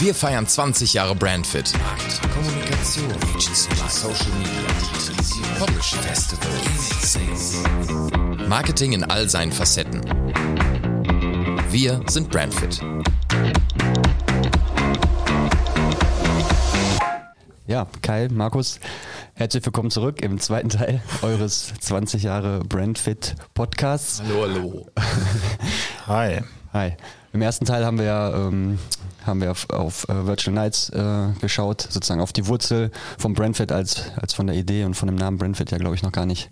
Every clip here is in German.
Wir feiern 20 Jahre Brandfit. Kommunikation, Social Media, Publish Festival, Marketing in all seinen Facetten. Wir sind Brandfit. Ja, Kai, Markus, herzlich willkommen zurück im zweiten Teil eures 20 Jahre Brandfit Podcasts. Hallo, hallo. Hi. Hi. Im ersten Teil haben wir ja ähm, haben wir auf, auf uh, Virtual Nights äh, geschaut, sozusagen auf die Wurzel vom Brandfit als, als von der Idee und von dem Namen Brandfit ja, glaube ich, noch gar nicht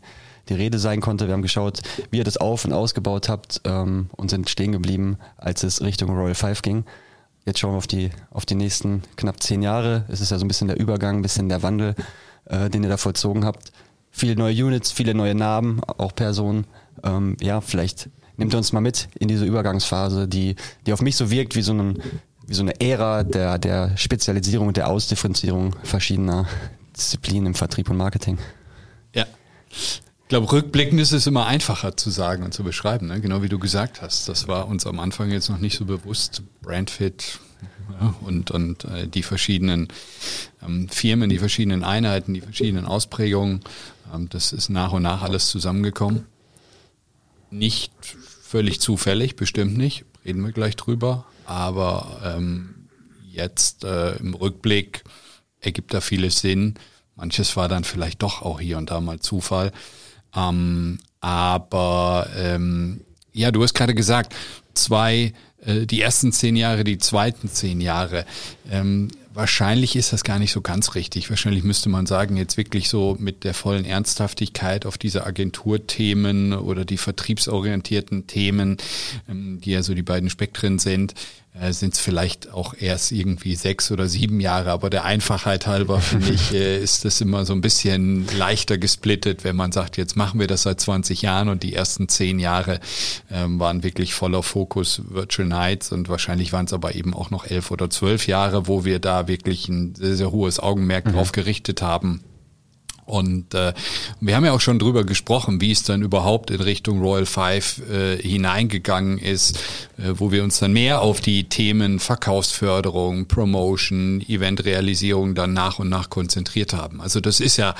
die Rede sein konnte. Wir haben geschaut, wie ihr das auf- und ausgebaut habt ähm, und sind stehen geblieben, als es Richtung Royal Five ging. Jetzt schauen wir auf die, auf die nächsten knapp zehn Jahre. Es ist ja so ein bisschen der Übergang, ein bisschen der Wandel, äh, den ihr da vollzogen habt. Viele neue Units, viele neue Namen, auch Personen. Ähm, ja, vielleicht nehmt ihr uns mal mit in diese Übergangsphase, die, die auf mich so wirkt wie so, ein, wie so eine Ära der, der Spezialisierung und der Ausdifferenzierung verschiedener Disziplinen im Vertrieb und Marketing. Ja. Ich glaube, rückblickend ist es immer einfacher zu sagen und zu beschreiben, ne? genau wie du gesagt hast. Das war uns am Anfang jetzt noch nicht so bewusst. Brandfit ja, und, und äh, die verschiedenen ähm, Firmen, die verschiedenen Einheiten, die verschiedenen Ausprägungen. Ähm, das ist nach und nach alles zusammengekommen. Nicht völlig zufällig, bestimmt nicht. Reden wir gleich drüber. Aber ähm, jetzt äh, im Rückblick ergibt da vieles Sinn. Manches war dann vielleicht doch auch hier und da mal Zufall. Ähm, aber ähm, ja, du hast gerade gesagt, zwei, äh, die ersten zehn Jahre, die zweiten zehn Jahre. Ähm, wahrscheinlich ist das gar nicht so ganz richtig. Wahrscheinlich müsste man sagen, jetzt wirklich so mit der vollen Ernsthaftigkeit auf diese Agenturthemen oder die vertriebsorientierten Themen, ähm, die ja so die beiden Spektren sind, äh, sind es vielleicht auch erst irgendwie sechs oder sieben Jahre. Aber der Einfachheit halber, finde ich, äh, ist das immer so ein bisschen leichter gesplittet, wenn man sagt, jetzt machen wir das seit 20 Jahren und die ersten zehn Jahre ähm, waren wirklich voller Fokus Virtual Nights und wahrscheinlich waren es aber eben auch noch elf oder zwölf Jahre, wo wir da wirklich ein sehr, sehr hohes Augenmerk mhm. drauf gerichtet haben und äh, wir haben ja auch schon drüber gesprochen, wie es dann überhaupt in Richtung Royal Five äh, hineingegangen ist, äh, wo wir uns dann mehr auf die Themen Verkaufsförderung, Promotion, Eventrealisierung dann nach und nach konzentriert haben. Also das ist ja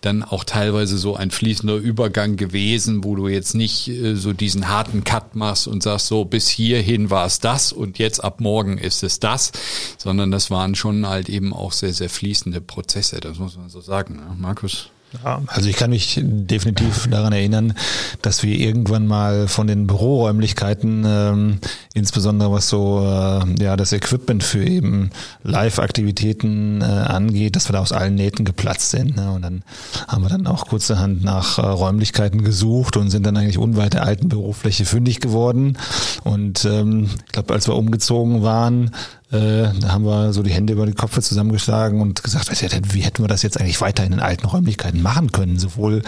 dann auch teilweise so ein fließender Übergang gewesen, wo du jetzt nicht äh, so diesen harten Cut machst und sagst, so bis hierhin war es das und jetzt ab morgen ist es das, sondern das waren schon halt eben auch sehr, sehr fließende Prozesse, das muss man so sagen. Ne? Markus? Ja, also ich kann mich definitiv daran erinnern, dass wir irgendwann mal von den Büroräumlichkeiten, ähm, insbesondere was so äh, ja das Equipment für eben Live-Aktivitäten äh, angeht, dass wir da aus allen Nähten geplatzt sind. Ne? Und dann haben wir dann auch kurzerhand nach äh, Räumlichkeiten gesucht und sind dann eigentlich unweit der alten Bürofläche fündig geworden. Und ähm, ich glaube, als wir umgezogen waren, äh, da haben wir so die Hände über die Köpfe zusammengeschlagen und gesagt, wie hätten wir das jetzt eigentlich weiter in den alten Räumlichkeiten machen können? Sowohl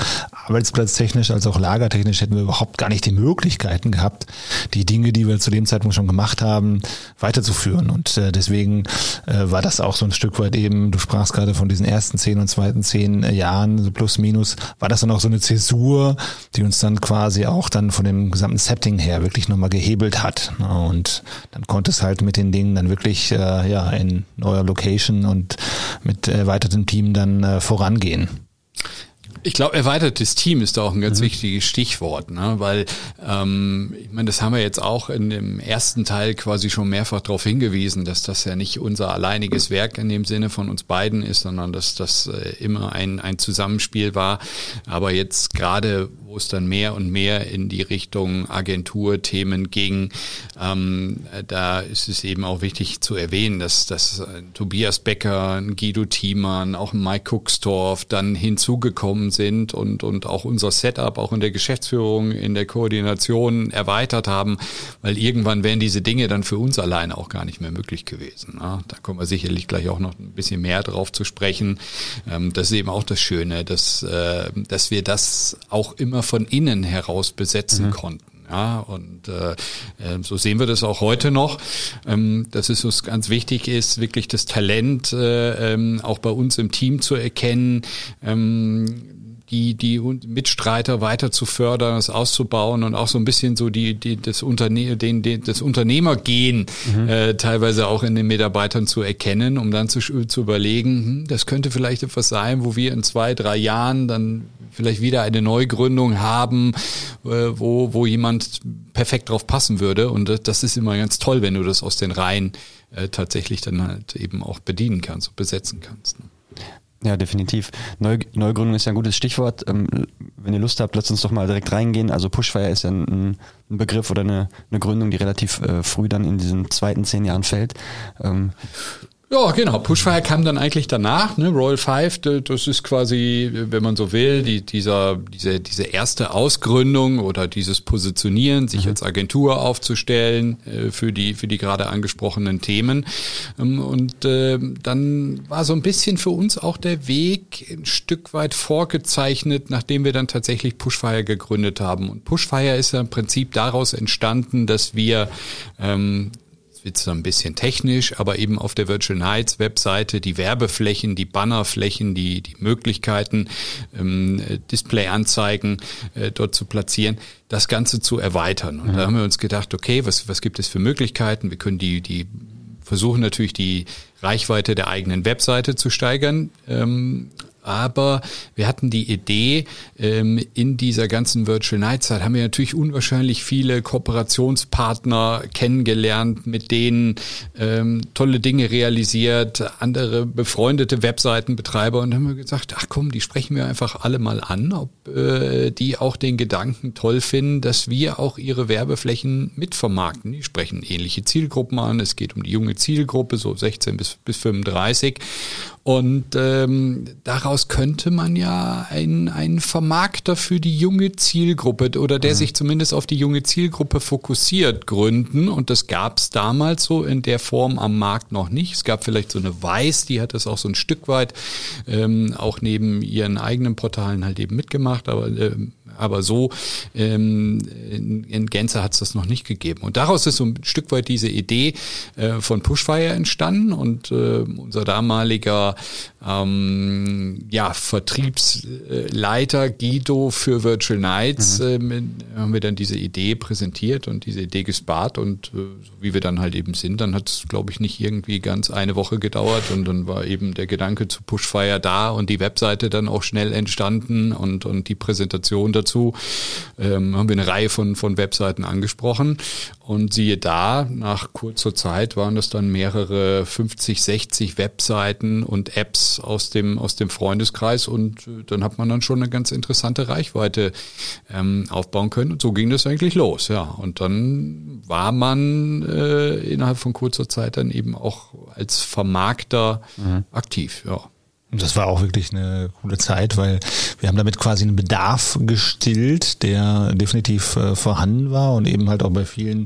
arbeitsplatztechnisch als auch lagertechnisch hätten wir überhaupt gar nicht die Möglichkeiten gehabt, die Dinge, die wir zu dem Zeitpunkt schon gemacht haben, weiterzuführen. Und äh, deswegen äh, war das auch so ein Stück weit eben, du sprachst gerade von diesen ersten zehn und zweiten zehn Jahren, so plus minus, war das dann auch so eine Zäsur, die uns dann quasi auch dann von dem gesamten Setting her wirklich nochmal gehebelt hat. Und dann konnte es halt mit den Dingen dann wirklich wirklich äh, ja in neuer Location und mit erweitertem Team dann äh, vorangehen. Ich glaube, erweitertes Team ist da auch ein ganz mhm. wichtiges Stichwort, ne? weil ähm, ich meine, das haben wir jetzt auch in dem ersten Teil quasi schon mehrfach darauf hingewiesen, dass das ja nicht unser alleiniges Werk in dem Sinne von uns beiden ist, sondern dass das äh, immer ein, ein Zusammenspiel war. Aber jetzt gerade, wo es dann mehr und mehr in die Richtung Agenturthemen ging, ähm, da ist es eben auch wichtig zu erwähnen, dass, dass äh, Tobias Becker, Guido Thiemann, auch Mike Kuckstorf dann hinzugekommen sind und, und auch unser Setup auch in der Geschäftsführung, in der Koordination erweitert haben, weil irgendwann wären diese Dinge dann für uns alleine auch gar nicht mehr möglich gewesen. Ne? Da kommen wir sicherlich gleich auch noch ein bisschen mehr drauf zu sprechen. Ähm, das ist eben auch das Schöne, dass, äh, dass wir das auch immer von innen heraus besetzen mhm. konnten. Ja, und äh, äh, so sehen wir das auch heute noch, ähm, dass es uns ganz wichtig ist, wirklich das Talent äh, ähm, auch bei uns im Team zu erkennen, ähm, die, die Mitstreiter weiter zu fördern, das auszubauen und auch so ein bisschen so die, die das, Unterne den, den, das Unternehmergehen mhm. äh, teilweise auch in den Mitarbeitern zu erkennen, um dann zu, zu überlegen, hm, das könnte vielleicht etwas sein, wo wir in zwei, drei Jahren dann vielleicht wieder eine Neugründung haben, äh, wo, wo jemand perfekt drauf passen würde. Und das ist immer ganz toll, wenn du das aus den Reihen äh, tatsächlich dann halt eben auch bedienen kannst und besetzen kannst. Ne? Ja, definitiv. Neu, Neugründung ist ja ein gutes Stichwort. Ähm, wenn ihr Lust habt, lasst uns doch mal direkt reingehen. Also Pushfire ist ja ein, ein Begriff oder eine, eine Gründung, die relativ äh, früh dann in diesen zweiten zehn Jahren fällt. Ähm, ja, genau. Pushfire kam dann eigentlich danach. Ne? Royal Five, das ist quasi, wenn man so will, die, dieser, diese, diese erste Ausgründung oder dieses Positionieren, sich mhm. als Agentur aufzustellen äh, für die, für die gerade angesprochenen Themen. Ähm, und äh, dann war so ein bisschen für uns auch der Weg ein Stück weit vorgezeichnet, nachdem wir dann tatsächlich Pushfire gegründet haben. Und Pushfire ist ja im Prinzip daraus entstanden, dass wir ähm, wird so ein bisschen technisch, aber eben auf der Virtual Nights Webseite die Werbeflächen, die Bannerflächen, die, die Möglichkeiten, ähm, Displayanzeigen äh, dort zu platzieren, das Ganze zu erweitern. Und mhm. da haben wir uns gedacht, okay, was, was gibt es für Möglichkeiten? Wir können die, die versuchen natürlich die Reichweite der eigenen Webseite zu steigern, ähm, aber wir hatten die Idee, ähm, in dieser ganzen Virtual Night Zeit haben wir natürlich unwahrscheinlich viele Kooperationspartner kennengelernt, mit denen ähm, tolle Dinge realisiert, andere befreundete Webseitenbetreiber und haben wir gesagt, ach komm, die sprechen wir einfach alle mal an, ob äh, die auch den Gedanken toll finden, dass wir auch ihre Werbeflächen mitvermarkten. Die sprechen ähnliche Zielgruppen an. Es geht um die junge Zielgruppe, so 16 bis, bis 35. Und ähm, daraus könnte man ja einen, einen Vermarkter für die junge Zielgruppe oder der mhm. sich zumindest auf die junge Zielgruppe fokussiert gründen. Und das gab es damals so in der Form am Markt noch nicht. Es gab vielleicht so eine Weiß, die hat das auch so ein Stück weit ähm, auch neben ihren eigenen Portalen halt eben mitgemacht, aber ähm, aber so ähm, in, in Gänze hat es das noch nicht gegeben. Und daraus ist so ein Stück weit diese Idee äh, von Pushfire entstanden und äh, unser damaliger ähm, ja, Vertriebsleiter Guido für Virtual Nights mhm. ähm, haben wir dann diese Idee präsentiert und diese Idee gespart und äh, so wie wir dann halt eben sind, dann hat es, glaube ich, nicht irgendwie ganz eine Woche gedauert und dann war eben der Gedanke zu Pushfire da und die Webseite dann auch schnell entstanden und, und die Präsentation dazu. Ähm, haben wir eine Reihe von, von Webseiten angesprochen und siehe da, nach kurzer Zeit waren das dann mehrere 50, 60 Webseiten und Apps aus dem, aus dem Freundeskreis und äh, dann hat man dann schon eine ganz interessante Reichweite ähm, aufbauen können. Und so ging das eigentlich los, ja. Und dann war man äh, innerhalb von kurzer Zeit dann eben auch als Vermarkter mhm. aktiv, ja. Das war auch wirklich eine coole Zeit, weil wir haben damit quasi einen Bedarf gestillt, der definitiv äh, vorhanden war und eben halt auch bei vielen,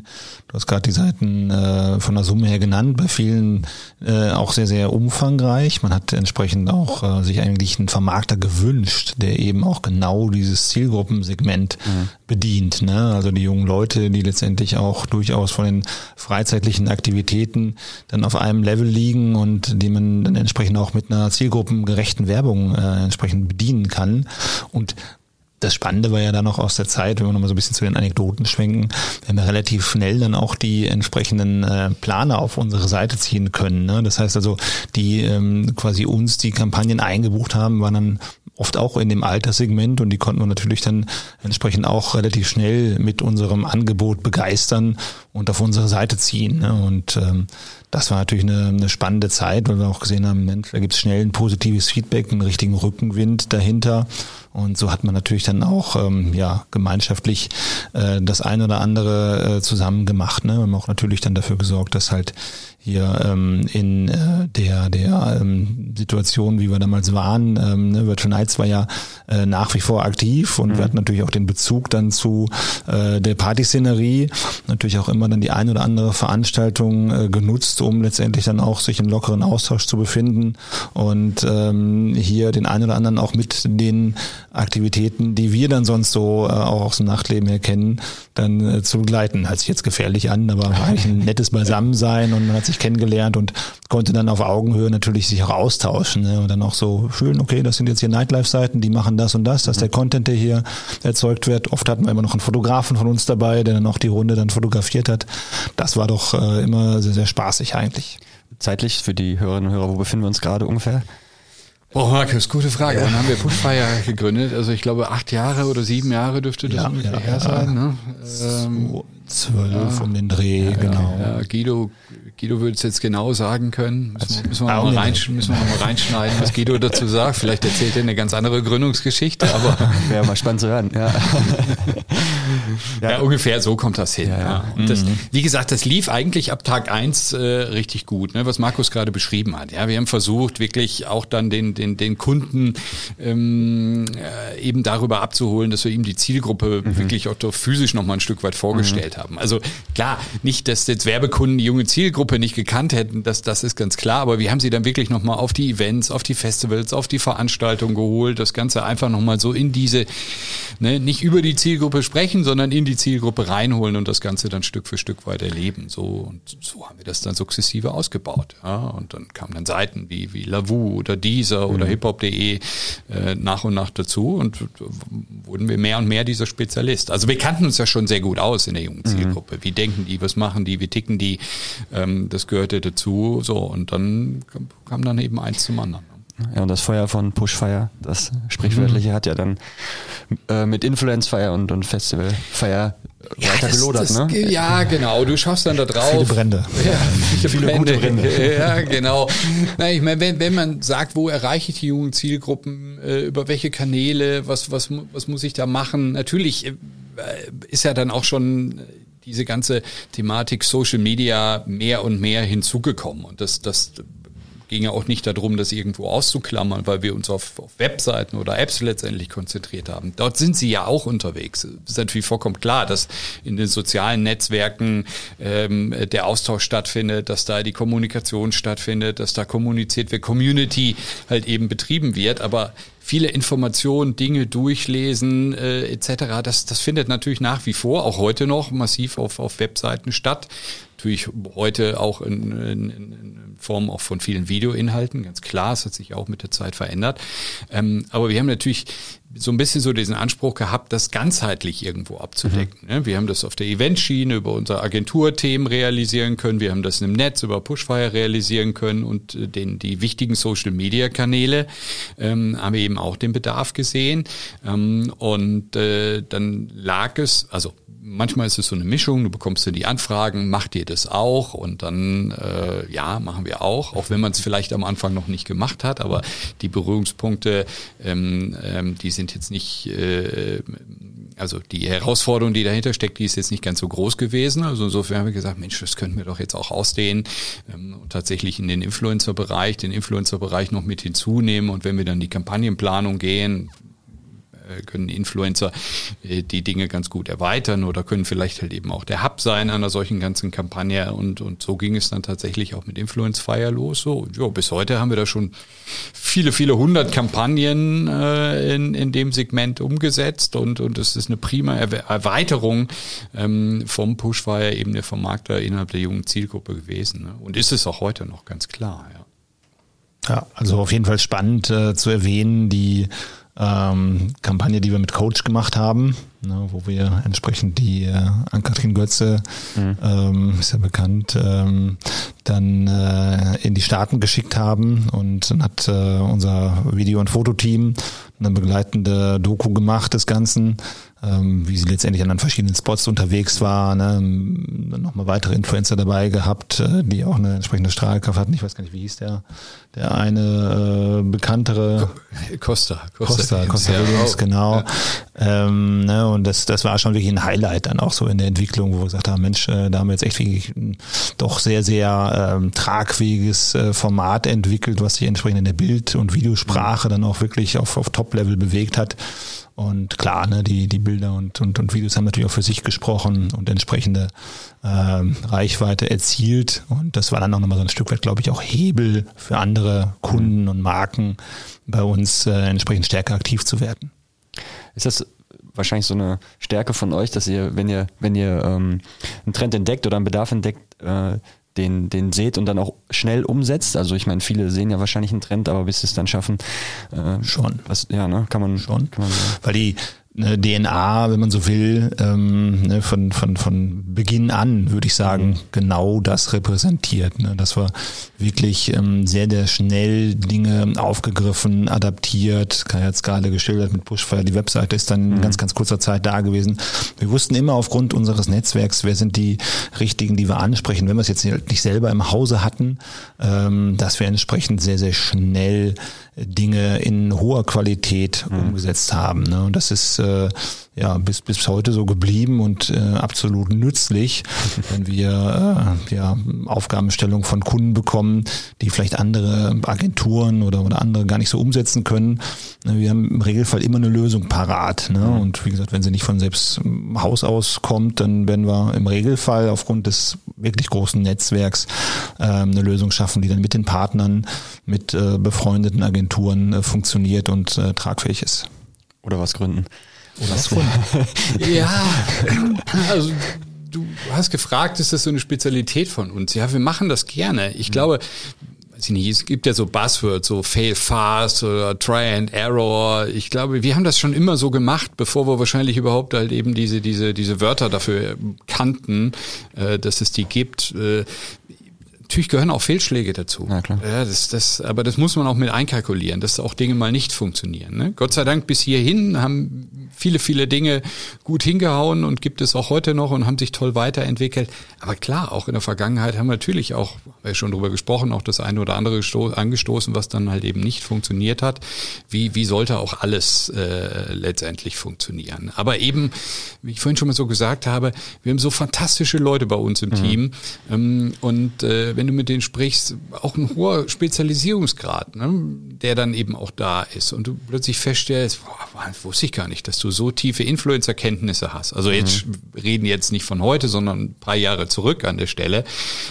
du hast gerade die Seiten äh, von der Summe her genannt, bei vielen äh, auch sehr, sehr umfangreich. Man hat entsprechend auch äh, sich eigentlich einen Vermarkter gewünscht, der eben auch genau dieses Zielgruppensegment mhm. bedient. Ne? Also die jungen Leute, die letztendlich auch durchaus von den freizeitlichen Aktivitäten dann auf einem Level liegen und die man dann entsprechend auch mit einer Zielgruppe zielgruppengerechten Werbung äh, entsprechend bedienen kann. Und das Spannende war ja dann noch aus der Zeit, wenn wir nochmal so ein bisschen zu den Anekdoten schwenken, wir haben ja relativ schnell dann auch die entsprechenden äh, Planer auf unsere Seite ziehen können. Ne? Das heißt also, die ähm, quasi uns die Kampagnen eingebucht haben, waren dann oft auch in dem Alterssegment und die konnten wir natürlich dann entsprechend auch relativ schnell mit unserem Angebot begeistern und auf unsere Seite ziehen. Ne? Und ähm, das war natürlich eine, eine spannende Zeit, weil wir auch gesehen haben, Mensch, da gibt es schnell ein positives Feedback, einen richtigen Rückenwind dahinter. Und so hat man natürlich dann auch ähm, ja gemeinschaftlich äh, das eine oder andere äh, zusammen gemacht. Ne? Wir haben auch natürlich dann dafür gesorgt, dass halt hier ähm, in äh, der der ähm, Situation, wie wir damals waren, ähm, ne, Virtual Nights war ja äh, nach wie vor aktiv und mhm. wir hatten natürlich auch den Bezug dann zu äh, der Partyszenerie, natürlich auch immer dann die ein oder andere Veranstaltung äh, genutzt, um letztendlich dann auch sich im lockeren Austausch zu befinden und ähm, hier den einen oder anderen auch mit den Aktivitäten, die wir dann sonst so äh, auch aus dem Nachtleben her kennen, dann äh, zu begleiten. Hört sich jetzt gefährlich an, aber war eigentlich ein nettes Beisammensein und man hat sich gegenseitig kennengelernt und konnte dann auf Augenhöhe natürlich sich auch austauschen ne? und dann auch so fühlen, okay, das sind jetzt hier Nightlife-Seiten, die machen das und das, dass der Content, der hier erzeugt wird. Oft hatten wir immer noch einen Fotografen von uns dabei, der dann auch die Runde dann fotografiert hat. Das war doch äh, immer sehr, sehr spaßig eigentlich. Zeitlich für die Hörerinnen und Hörer, wo befinden wir uns gerade ungefähr? Oh, Markus, gute Frage. Ja. Wann haben wir Pushfire gegründet? Also ich glaube, acht Jahre oder sieben Jahre dürfte das ja, ungefähr her sein. Ne? Ähm, zwölf um den Dreh, genau. Guido Guido würde es jetzt genau sagen können. Müssen, müssen, wir, noch mal rein, müssen wir noch mal reinschneiden, was Guido dazu sagt. Vielleicht erzählt er eine ganz andere Gründungsgeschichte, aber. Wäre mal spannend zu hören, ja. ja. ja. ungefähr so kommt das hin. Ja, ja. Und das, mhm. wie gesagt, das lief eigentlich ab Tag eins äh, richtig gut, ne, was Markus gerade beschrieben hat. Ja, wir haben versucht, wirklich auch dann den, den, den Kunden ähm, äh, eben darüber abzuholen, dass wir ihm die Zielgruppe mhm. wirklich auch physisch noch mal ein Stück weit vorgestellt mhm. haben. Also klar, nicht, dass jetzt Werbekunden die junge Zielgruppe Gruppe nicht gekannt hätten, das, das ist ganz klar. Aber wir haben sie dann wirklich nochmal auf die Events, auf die Festivals, auf die Veranstaltungen geholt. Das Ganze einfach nochmal so in diese, ne, nicht über die Zielgruppe sprechen, sondern in die Zielgruppe reinholen und das Ganze dann Stück für Stück weiter erleben. So, und so haben wir das dann sukzessive ausgebaut. Ja, und dann kamen dann Seiten wie, wie Lavu oder Deezer mhm. oder hiphop.de äh, nach und nach dazu und wurden wir mehr und mehr dieser Spezialist. Also wir kannten uns ja schon sehr gut aus in der jungen mhm. Zielgruppe. Mhm. Wie denken die, was machen die, wie ticken die? Ähm, das gehörte dazu. So, und dann kam dann eben eins zum anderen. Ja, und das Feuer von Pushfire, das sprichwörtliche, mhm. hat ja dann äh, mit Influence Fire und, und Festival Fire ja, weiter das, gelodert, das, ne? Ja, genau. Du schaust dann da drauf. Viele Brände. Ja, viele, viele Brände. gute Brände. Ja, genau. Na, ich meine, wenn, wenn man sagt, wo erreiche ich die jungen Zielgruppen, äh, über welche Kanäle, was, was, was muss ich da machen? Natürlich äh, ist ja dann auch schon diese ganze Thematik Social Media mehr und mehr hinzugekommen. Und das, das ging ja auch nicht darum, das irgendwo auszuklammern, weil wir uns auf, auf, Webseiten oder Apps letztendlich konzentriert haben. Dort sind sie ja auch unterwegs. Es ist natürlich vollkommen klar, dass in den sozialen Netzwerken ähm, der Austausch stattfindet, dass da die Kommunikation stattfindet, dass da kommuniziert wird, Community halt eben betrieben wird. Aber viele Informationen, Dinge durchlesen äh, etc. Das, das findet natürlich nach wie vor, auch heute noch massiv auf, auf Webseiten statt. Natürlich heute auch in, in, in Form auch von vielen Videoinhalten, ganz klar, es hat sich auch mit der Zeit verändert. Ähm, aber wir haben natürlich so ein bisschen so diesen Anspruch gehabt, das ganzheitlich irgendwo abzudecken. Mhm. Wir haben das auf der Eventschiene über unsere Agenturthemen realisieren können, wir haben das im Netz über Pushfire realisieren können und äh, den, die wichtigen Social-Media-Kanäle ähm, haben wir eben auch den Bedarf gesehen. Ähm, und äh, dann lag es, also manchmal ist es so eine Mischung, du bekommst ja die Anfragen, macht ihr das auch? Und dann, äh, ja, machen wir auch, auch wenn man es vielleicht am Anfang noch nicht gemacht hat, aber die Berührungspunkte, ähm, ähm, die sind jetzt nicht, äh, also die Herausforderung, die dahinter steckt, die ist jetzt nicht ganz so groß gewesen. Also insofern haben wir gesagt, Mensch, das könnten wir doch jetzt auch ausdehnen ähm, und tatsächlich in den Influencer-Bereich, den Influencer-Bereich noch mit hinzunehmen. Und wenn wir dann die Kampagnenplanung gehen, können Influencer äh, die Dinge ganz gut erweitern oder können vielleicht halt eben auch der Hub sein einer solchen ganzen Kampagne und, und so ging es dann tatsächlich auch mit Influence Fire los. So, ja, bis heute haben wir da schon viele, viele hundert Kampagnen äh, in, in dem Segment umgesetzt und, und es ist eine prima Erweiterung ähm, vom Pushfire eben der Vermarkter innerhalb der jungen Zielgruppe gewesen. Ne? Und ist es auch heute noch ganz klar, ja. Ja, also auf jeden Fall spannend äh, zu erwähnen, die ähm, Kampagne, die wir mit Coach gemacht haben, ne, wo wir entsprechend die äh, Ann-Kathrin Götze, mhm. ähm, ist ja bekannt, ähm, dann äh, in die Staaten geschickt haben und dann hat äh, unser Video- und Fototeam eine begleitende Doku gemacht des Ganzen, ähm, wie sie letztendlich an verschiedenen Spots unterwegs war, ne, nochmal weitere Influencer dabei gehabt, äh, die auch eine entsprechende Strahlkraft hatten. Ich weiß gar nicht, wie hieß der, der eine äh, bekanntere Costa, Costa, Costa, Costa Williams, genau. Ja. Ähm, ne, und das, das war schon wirklich ein Highlight dann auch so in der Entwicklung, wo wir gesagt haben, Mensch, äh, da haben wir jetzt echt wirklich ein doch sehr, sehr ähm, tragfähiges äh, Format entwickelt, was sich entsprechend in der Bild- und Videosprache dann auch wirklich auf, auf Top-Level bewegt hat. Und klar, ne, die, die Bilder und, und, und Videos haben natürlich auch für sich gesprochen und entsprechende ähm, Reichweite erzielt. Und das war dann auch nochmal so ein Stück weit, glaube ich, auch Hebel für andere Kunden und Marken bei uns äh, entsprechend stärker aktiv zu werden. Ist das wahrscheinlich so eine Stärke von euch, dass ihr, wenn ihr, wenn ihr ähm, einen Trend entdeckt oder einen Bedarf entdeckt, äh, den, den seht und dann auch schnell umsetzt? Also ich meine, viele sehen ja wahrscheinlich einen Trend, aber bis sie es dann schaffen, äh, schon. Was, ja, ne, kann man schon. Kann man, Weil die eine DNA, wenn man so will, ähm, ne, von, von, von Beginn an, würde ich sagen, mhm. genau das repräsentiert. Ne? Das war wirklich ähm, sehr, sehr schnell Dinge aufgegriffen, adaptiert. Kai hat es gerade geschildert mit Bushfire. Die Webseite ist dann in mhm. ganz, ganz kurzer Zeit da gewesen. Wir wussten immer aufgrund unseres Netzwerks, wer sind die richtigen, die wir ansprechen. Wenn wir es jetzt nicht selber im Hause hatten, ähm, dass wir entsprechend sehr, sehr schnell Dinge in hoher Qualität mhm. umgesetzt haben. Ne? Und das ist äh, ja bis bis heute so geblieben und äh, absolut nützlich, wenn wir äh, ja Aufgabenstellung von Kunden bekommen, die vielleicht andere Agenturen oder oder andere gar nicht so umsetzen können. Ne, wir haben im Regelfall immer eine Lösung parat. Ne? Mhm. Und wie gesagt, wenn sie nicht von selbst Haus aus kommt, dann werden wir im Regelfall aufgrund des wirklich großen Netzwerks äh, eine Lösung schaffen, die dann mit den Partnern, mit äh, befreundeten Agenturen äh, funktioniert und äh, tragfähig ist. Oder was gründen. Oder was gründen. ja, also du hast gefragt, ist das so eine Spezialität von uns? Ja, wir machen das gerne. Ich mhm. glaube, weiß ich nicht, es gibt ja so Buzzwords, so fail fast oder try and error. Ich glaube, wir haben das schon immer so gemacht, bevor wir wahrscheinlich überhaupt halt eben diese, diese, diese Wörter dafür kannten, äh, dass es die gibt. Natürlich gehören auch Fehlschläge dazu. Ja, klar. Ja, das, das, aber das muss man auch mit einkalkulieren, dass auch Dinge mal nicht funktionieren. Ne? Gott sei Dank bis hierhin haben viele, viele Dinge gut hingehauen und gibt es auch heute noch und haben sich toll weiterentwickelt. Aber klar, auch in der Vergangenheit haben wir natürlich auch, haben wir schon drüber gesprochen, auch das eine oder andere angestoßen, was dann halt eben nicht funktioniert hat. Wie, wie sollte auch alles äh, letztendlich funktionieren? Aber eben, wie ich vorhin schon mal so gesagt habe, wir haben so fantastische Leute bei uns im mhm. Team ähm, und äh, wenn du mit denen sprichst, auch ein hoher Spezialisierungsgrad, ne, der dann eben auch da ist und du plötzlich feststellst, boah, wusste ich gar nicht, dass du so tiefe Influencer-Kenntnisse hast. Also jetzt mhm. reden jetzt nicht von heute, sondern ein paar Jahre zurück an der Stelle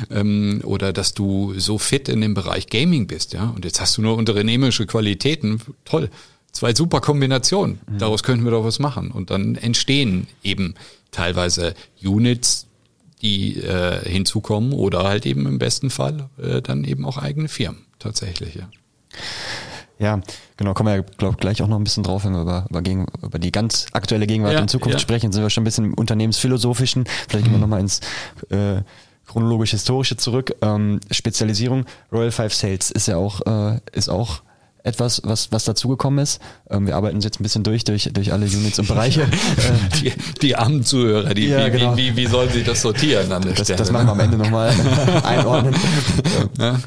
ähm, oder dass du so fit in dem Bereich Gaming bist, ja. Und jetzt hast du nur unternehmerische Qualitäten, toll. Zwei super Kombinationen. Mhm. Daraus könnten wir doch was machen. Und dann entstehen eben teilweise Units, die äh, hinzukommen oder halt eben im besten Fall äh, dann eben auch eigene Firmen tatsächlich, ja. Ja, genau, kommen wir ja, glaube gleich auch noch ein bisschen drauf, wenn wir über, über, gegen, über die ganz aktuelle Gegenwart ja, und Zukunft ja. sprechen, sind wir schon ein bisschen im Unternehmensphilosophischen. Vielleicht gehen wir mhm. nochmal ins äh, chronologisch-historische zurück. Ähm, Spezialisierung, Royal Five Sales ist ja auch, äh, ist auch etwas, was, was dazugekommen ist. Ähm, wir arbeiten uns jetzt ein bisschen durch, durch, durch alle Units und Bereiche. die, die armen Zuhörer, die, ja, wie, genau. wie, wie, wie sollen sie das sortieren an der das, Stelle? Das machen wir am Ende nochmal einordnen. ja.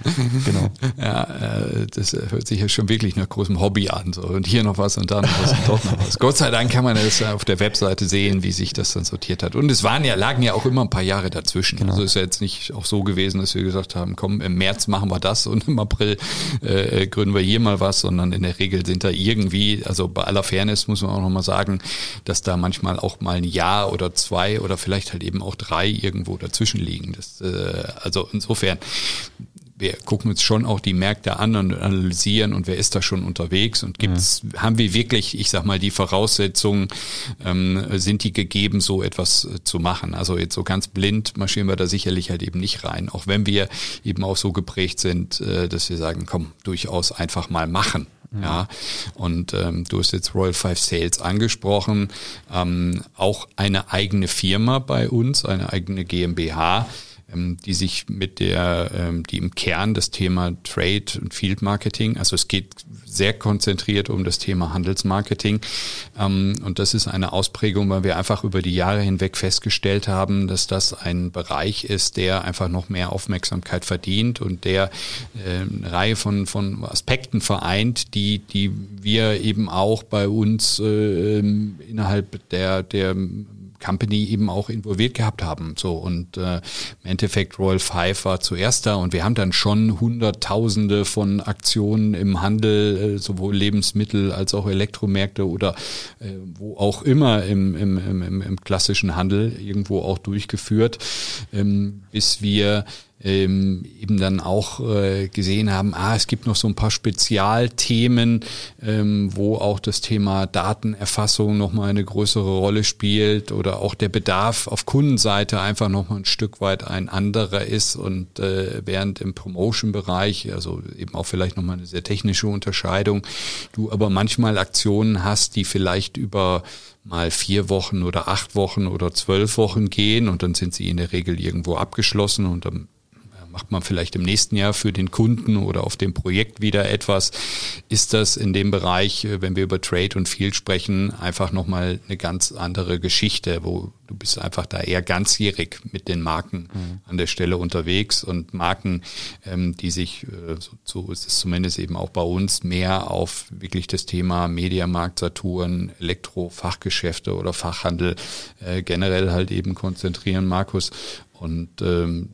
Genau. Ja, äh, das hört sich ja schon wirklich nach großem Hobby an. So. Und hier noch was und da noch was und dort noch was. Gott sei Dank kann man das auf der Webseite sehen, wie sich das dann sortiert hat. Und es waren ja, lagen ja auch immer ein paar Jahre dazwischen. Genau. Also ist ja jetzt nicht auch so gewesen, dass wir gesagt haben, komm, im März machen wir das und im April äh, gründen wir hier mal was was, sondern in der Regel sind da irgendwie, also bei aller Fairness muss man auch nochmal sagen, dass da manchmal auch mal ein Jahr oder zwei oder vielleicht halt eben auch drei irgendwo dazwischen liegen. Das, äh, also insofern wir gucken uns schon auch die Märkte an und analysieren und wer ist da schon unterwegs und gibt's, ja. haben wir wirklich, ich sag mal, die Voraussetzungen, ähm, sind die gegeben, so etwas äh, zu machen. Also jetzt so ganz blind marschieren wir da sicherlich halt eben nicht rein, auch wenn wir eben auch so geprägt sind, äh, dass wir sagen, komm, durchaus einfach mal machen. Mhm. Ja, und ähm, du hast jetzt Royal Five Sales angesprochen, ähm, auch eine eigene Firma bei uns, eine eigene GmbH, die sich mit der, ähm, die im Kern das Thema Trade und Field Marketing, also es geht sehr konzentriert um das Thema Handelsmarketing. Ähm, und das ist eine Ausprägung, weil wir einfach über die Jahre hinweg festgestellt haben, dass das ein Bereich ist, der einfach noch mehr Aufmerksamkeit verdient und der eine Reihe von, von Aspekten vereint, die, die wir eben auch bei uns äh, innerhalb der, der Company eben auch involviert gehabt haben. So und äh, im Endeffekt Royal Five war zuerst da und wir haben dann schon Hunderttausende von Aktionen im Handel, äh, sowohl Lebensmittel als auch Elektromärkte oder äh, wo auch immer im, im, im, im klassischen Handel irgendwo auch durchgeführt, ähm, bis wir ähm, eben dann auch äh, gesehen haben, ah, es gibt noch so ein paar Spezialthemen, ähm, wo auch das Thema Datenerfassung nochmal eine größere Rolle spielt oder auch der Bedarf auf Kundenseite einfach nochmal ein Stück weit ein anderer ist und äh, während im Promotion-Bereich, also eben auch vielleicht nochmal eine sehr technische Unterscheidung, du aber manchmal Aktionen hast, die vielleicht über mal vier Wochen oder acht Wochen oder zwölf Wochen gehen und dann sind sie in der Regel irgendwo abgeschlossen und dann macht man vielleicht im nächsten Jahr für den Kunden oder auf dem Projekt wieder etwas. Ist das in dem Bereich, äh, wenn wir über Trade und Field sprechen, einfach nochmal eine ganz andere Geschichte, wo du bist einfach da eher ganzjährig mit den Marken mhm. an der Stelle unterwegs und Marken, ähm, die sich, äh, so, so ist es zumindest eben auch bei uns, mehr auf wirklich das Thema Mediamarkt, Saturn, Elektro, Fachgeschäfte oder Fachhandel äh, generell halt eben konzentrieren, Markus. Und ähm,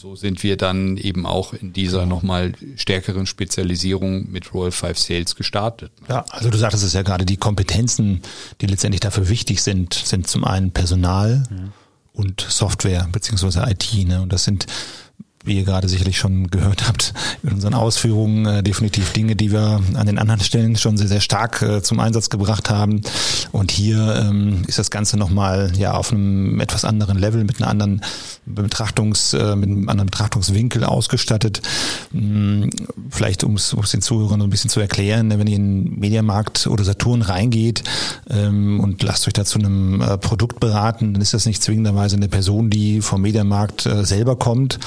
so sind wir dann eben auch in dieser nochmal stärkeren Spezialisierung mit Royal Five Sales gestartet. Ja, also du sagtest es ja gerade, die Kompetenzen, die letztendlich dafür wichtig sind, sind zum einen Personal mhm. und Software beziehungsweise IT. Ne? Und das sind wie ihr gerade sicherlich schon gehört habt, in unseren Ausführungen äh, definitiv Dinge, die wir an den anderen Stellen schon sehr, sehr stark äh, zum Einsatz gebracht haben. Und hier ähm, ist das Ganze nochmal ja auf einem etwas anderen Level mit einer anderen Betrachtungs, äh, mit einem anderen Betrachtungswinkel ausgestattet. Hm, vielleicht um es den Zuhörern ein bisschen zu erklären, ne, wenn ihr in Mediamarkt oder Saturn reingeht ähm, und lasst euch da zu einem äh, Produkt beraten, dann ist das nicht zwingenderweise eine Person, die vom Mediamarkt äh, selber kommt,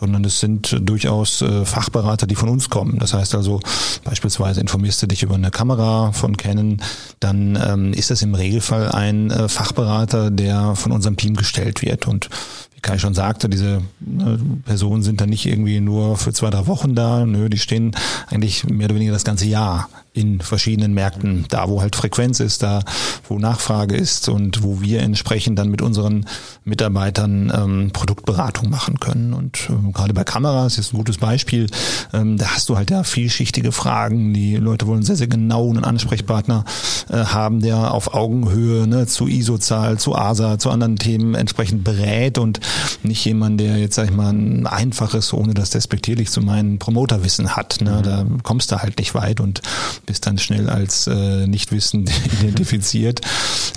sondern es sind durchaus äh, Fachberater, die von uns kommen. Das heißt also, beispielsweise informierst du dich über eine Kamera von Canon, dann ähm, ist das im Regelfall ein äh, Fachberater, der von unserem Team gestellt wird. Und wie Kai schon sagte, diese äh, Personen sind dann nicht irgendwie nur für zwei, drei Wochen da. Nö, die stehen eigentlich mehr oder weniger das ganze Jahr in verschiedenen Märkten, da wo halt Frequenz ist, da wo Nachfrage ist und wo wir entsprechend dann mit unseren Mitarbeitern ähm, Produktberatung machen können. Und ähm, gerade bei Kameras ist ein gutes Beispiel, ähm, da hast du halt ja vielschichtige Fragen. Die Leute wollen sehr, sehr genau einen Ansprechpartner äh, haben, der auf Augenhöhe ne, zu ISO-Zahl, zu ASA, zu anderen Themen entsprechend berät und nicht jemand, der jetzt, sag ich mal, ein einfaches, ohne das despektierlich zu meinen, Promoterwissen hat. Ne? Da kommst du halt nicht weit und bist dann schnell als äh, nicht wissend identifiziert.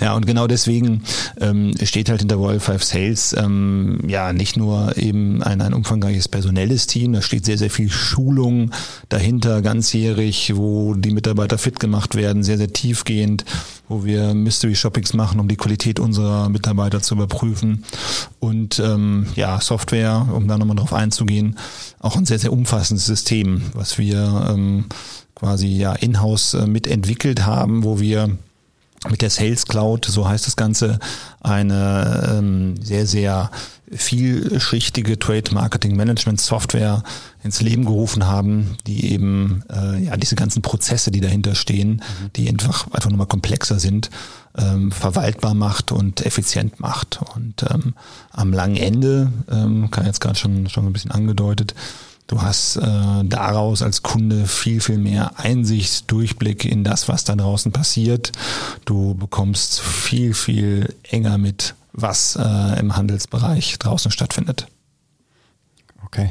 Ja, und genau deswegen ähm, steht halt hinter Royal Five Sales ähm, ja nicht nur eben ein, ein umfangreiches personelles Team, da steht sehr, sehr viel Schulung dahinter, ganzjährig, wo die Mitarbeiter fit gemacht werden, sehr, sehr tiefgehend, wo wir Mystery Shoppings machen, um die Qualität unserer Mitarbeiter zu überprüfen. Und ähm, ja, Software, um da nochmal drauf einzugehen, auch ein sehr, sehr umfassendes System, was wir ähm, quasi ja in-house äh, mitentwickelt haben, wo wir mit der Sales Cloud, so heißt das Ganze, eine ähm, sehr, sehr vielschichtige Trade Marketing Management Software ins Leben gerufen haben, die eben äh, ja diese ganzen Prozesse, die dahinter stehen, mhm. die einfach einfach nochmal komplexer sind, ähm, verwaltbar macht und effizient macht. Und ähm, am langen Ende, ähm, kann jetzt gerade schon schon ein bisschen angedeutet, Du hast äh, daraus als Kunde viel, viel mehr Einsicht, Durchblick in das, was da draußen passiert. Du bekommst viel, viel enger mit, was äh, im Handelsbereich draußen stattfindet. Okay.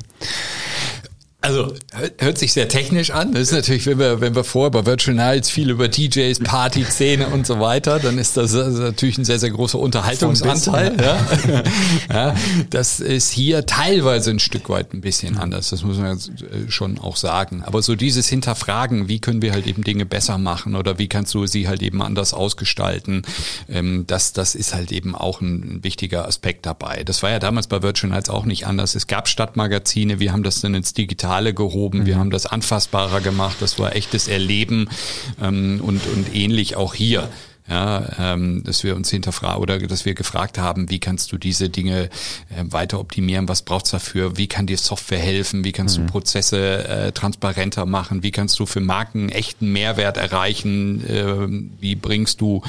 Also hört sich sehr technisch an. Das ist natürlich, wenn wir, wenn wir vorher bei Virtual Nights viel über DJs, Party-Szene und so weiter, dann ist das, natürlich ein sehr, sehr großer Unterhaltungsanteil. Ja. ja. Das ist hier teilweise ein Stück weit ein bisschen anders. Das muss man äh, schon auch sagen. Aber so dieses Hinterfragen, wie können wir halt eben Dinge besser machen oder wie kannst du sie halt eben anders ausgestalten, ähm, das, das ist halt eben auch ein, wichtiger Aspekt dabei. Das war ja damals bei Virtual Nights auch nicht anders. Es gab Stadtmagazine, wir haben das dann ins Digital Digitale gehoben, mhm. wir haben das anfassbarer gemacht, das war echtes Erleben ähm, und, und ähnlich auch hier ja, ähm, dass wir uns hinterfragen oder dass wir gefragt haben, wie kannst du diese Dinge äh, weiter optimieren, was braucht's dafür, wie kann dir Software helfen, wie kannst mhm. du Prozesse äh, transparenter machen, wie kannst du für Marken echten Mehrwert erreichen, äh, wie bringst du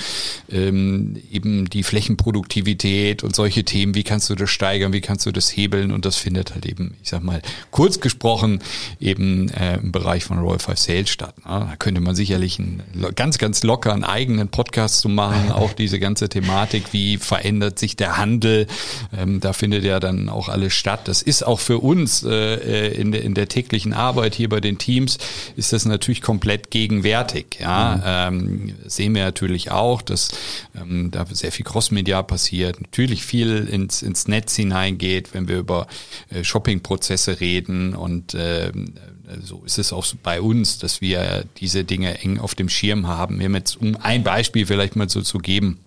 ähm, eben die Flächenproduktivität und solche Themen, wie kannst du das steigern, wie kannst du das hebeln? Und das findet halt eben, ich sag mal, kurz gesprochen eben äh, im Bereich von Roll 5 Sales statt. Ne? Da könnte man sicherlich einen ganz, ganz locker einen eigenen Podcast Podcast zu machen, auch diese ganze Thematik, wie verändert sich der Handel, ähm, da findet ja dann auch alles statt. Das ist auch für uns äh, in, de, in der täglichen Arbeit hier bei den Teams, ist das natürlich komplett gegenwärtig. Ja, mhm. ähm, sehen wir natürlich auch, dass ähm, da sehr viel Crossmedia passiert, natürlich viel ins, ins Netz hineingeht, wenn wir über äh, Shoppingprozesse reden und äh, so ist es auch bei uns, dass wir diese Dinge eng auf dem Schirm haben. Wir haben jetzt, um ein Beispiel vielleicht mal so zu geben,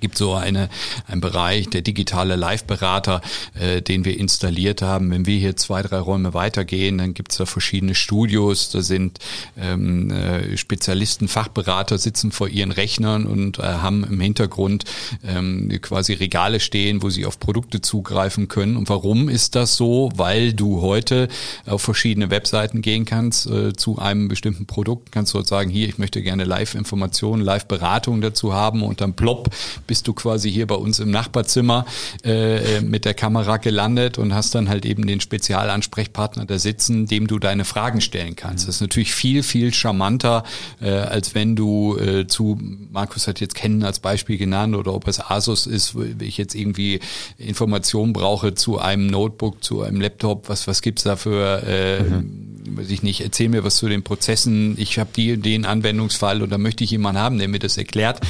gibt so eine, ein Bereich, der digitale Live-Berater, äh, den wir installiert haben. Wenn wir hier zwei, drei Räume weitergehen, dann gibt es da verschiedene Studios, da sind ähm, äh, Spezialisten, Fachberater sitzen vor ihren Rechnern und äh, haben im Hintergrund ähm, quasi Regale stehen, wo sie auf Produkte zugreifen können. Und warum ist das so? Weil du heute auf verschiedene Webseiten gehen kannst äh, zu einem bestimmten Produkt, kannst dort sagen, hier, ich möchte gerne Live-Informationen, Live-Beratung dazu haben und dann plopp bist du quasi hier bei uns im Nachbarzimmer äh, mit der Kamera gelandet und hast dann halt eben den Spezialansprechpartner da sitzen, dem du deine Fragen stellen kannst. Das ist natürlich viel, viel charmanter, äh, als wenn du äh, zu, Markus hat jetzt Kennen als Beispiel genannt oder ob es Asus ist, wo ich jetzt irgendwie Informationen brauche zu einem Notebook, zu einem Laptop, was, was gibt's da für äh, mhm. weiß ich nicht, erzähl mir was zu den Prozessen, ich habe die, den Anwendungsfall und da möchte ich jemanden haben, der mir das erklärt,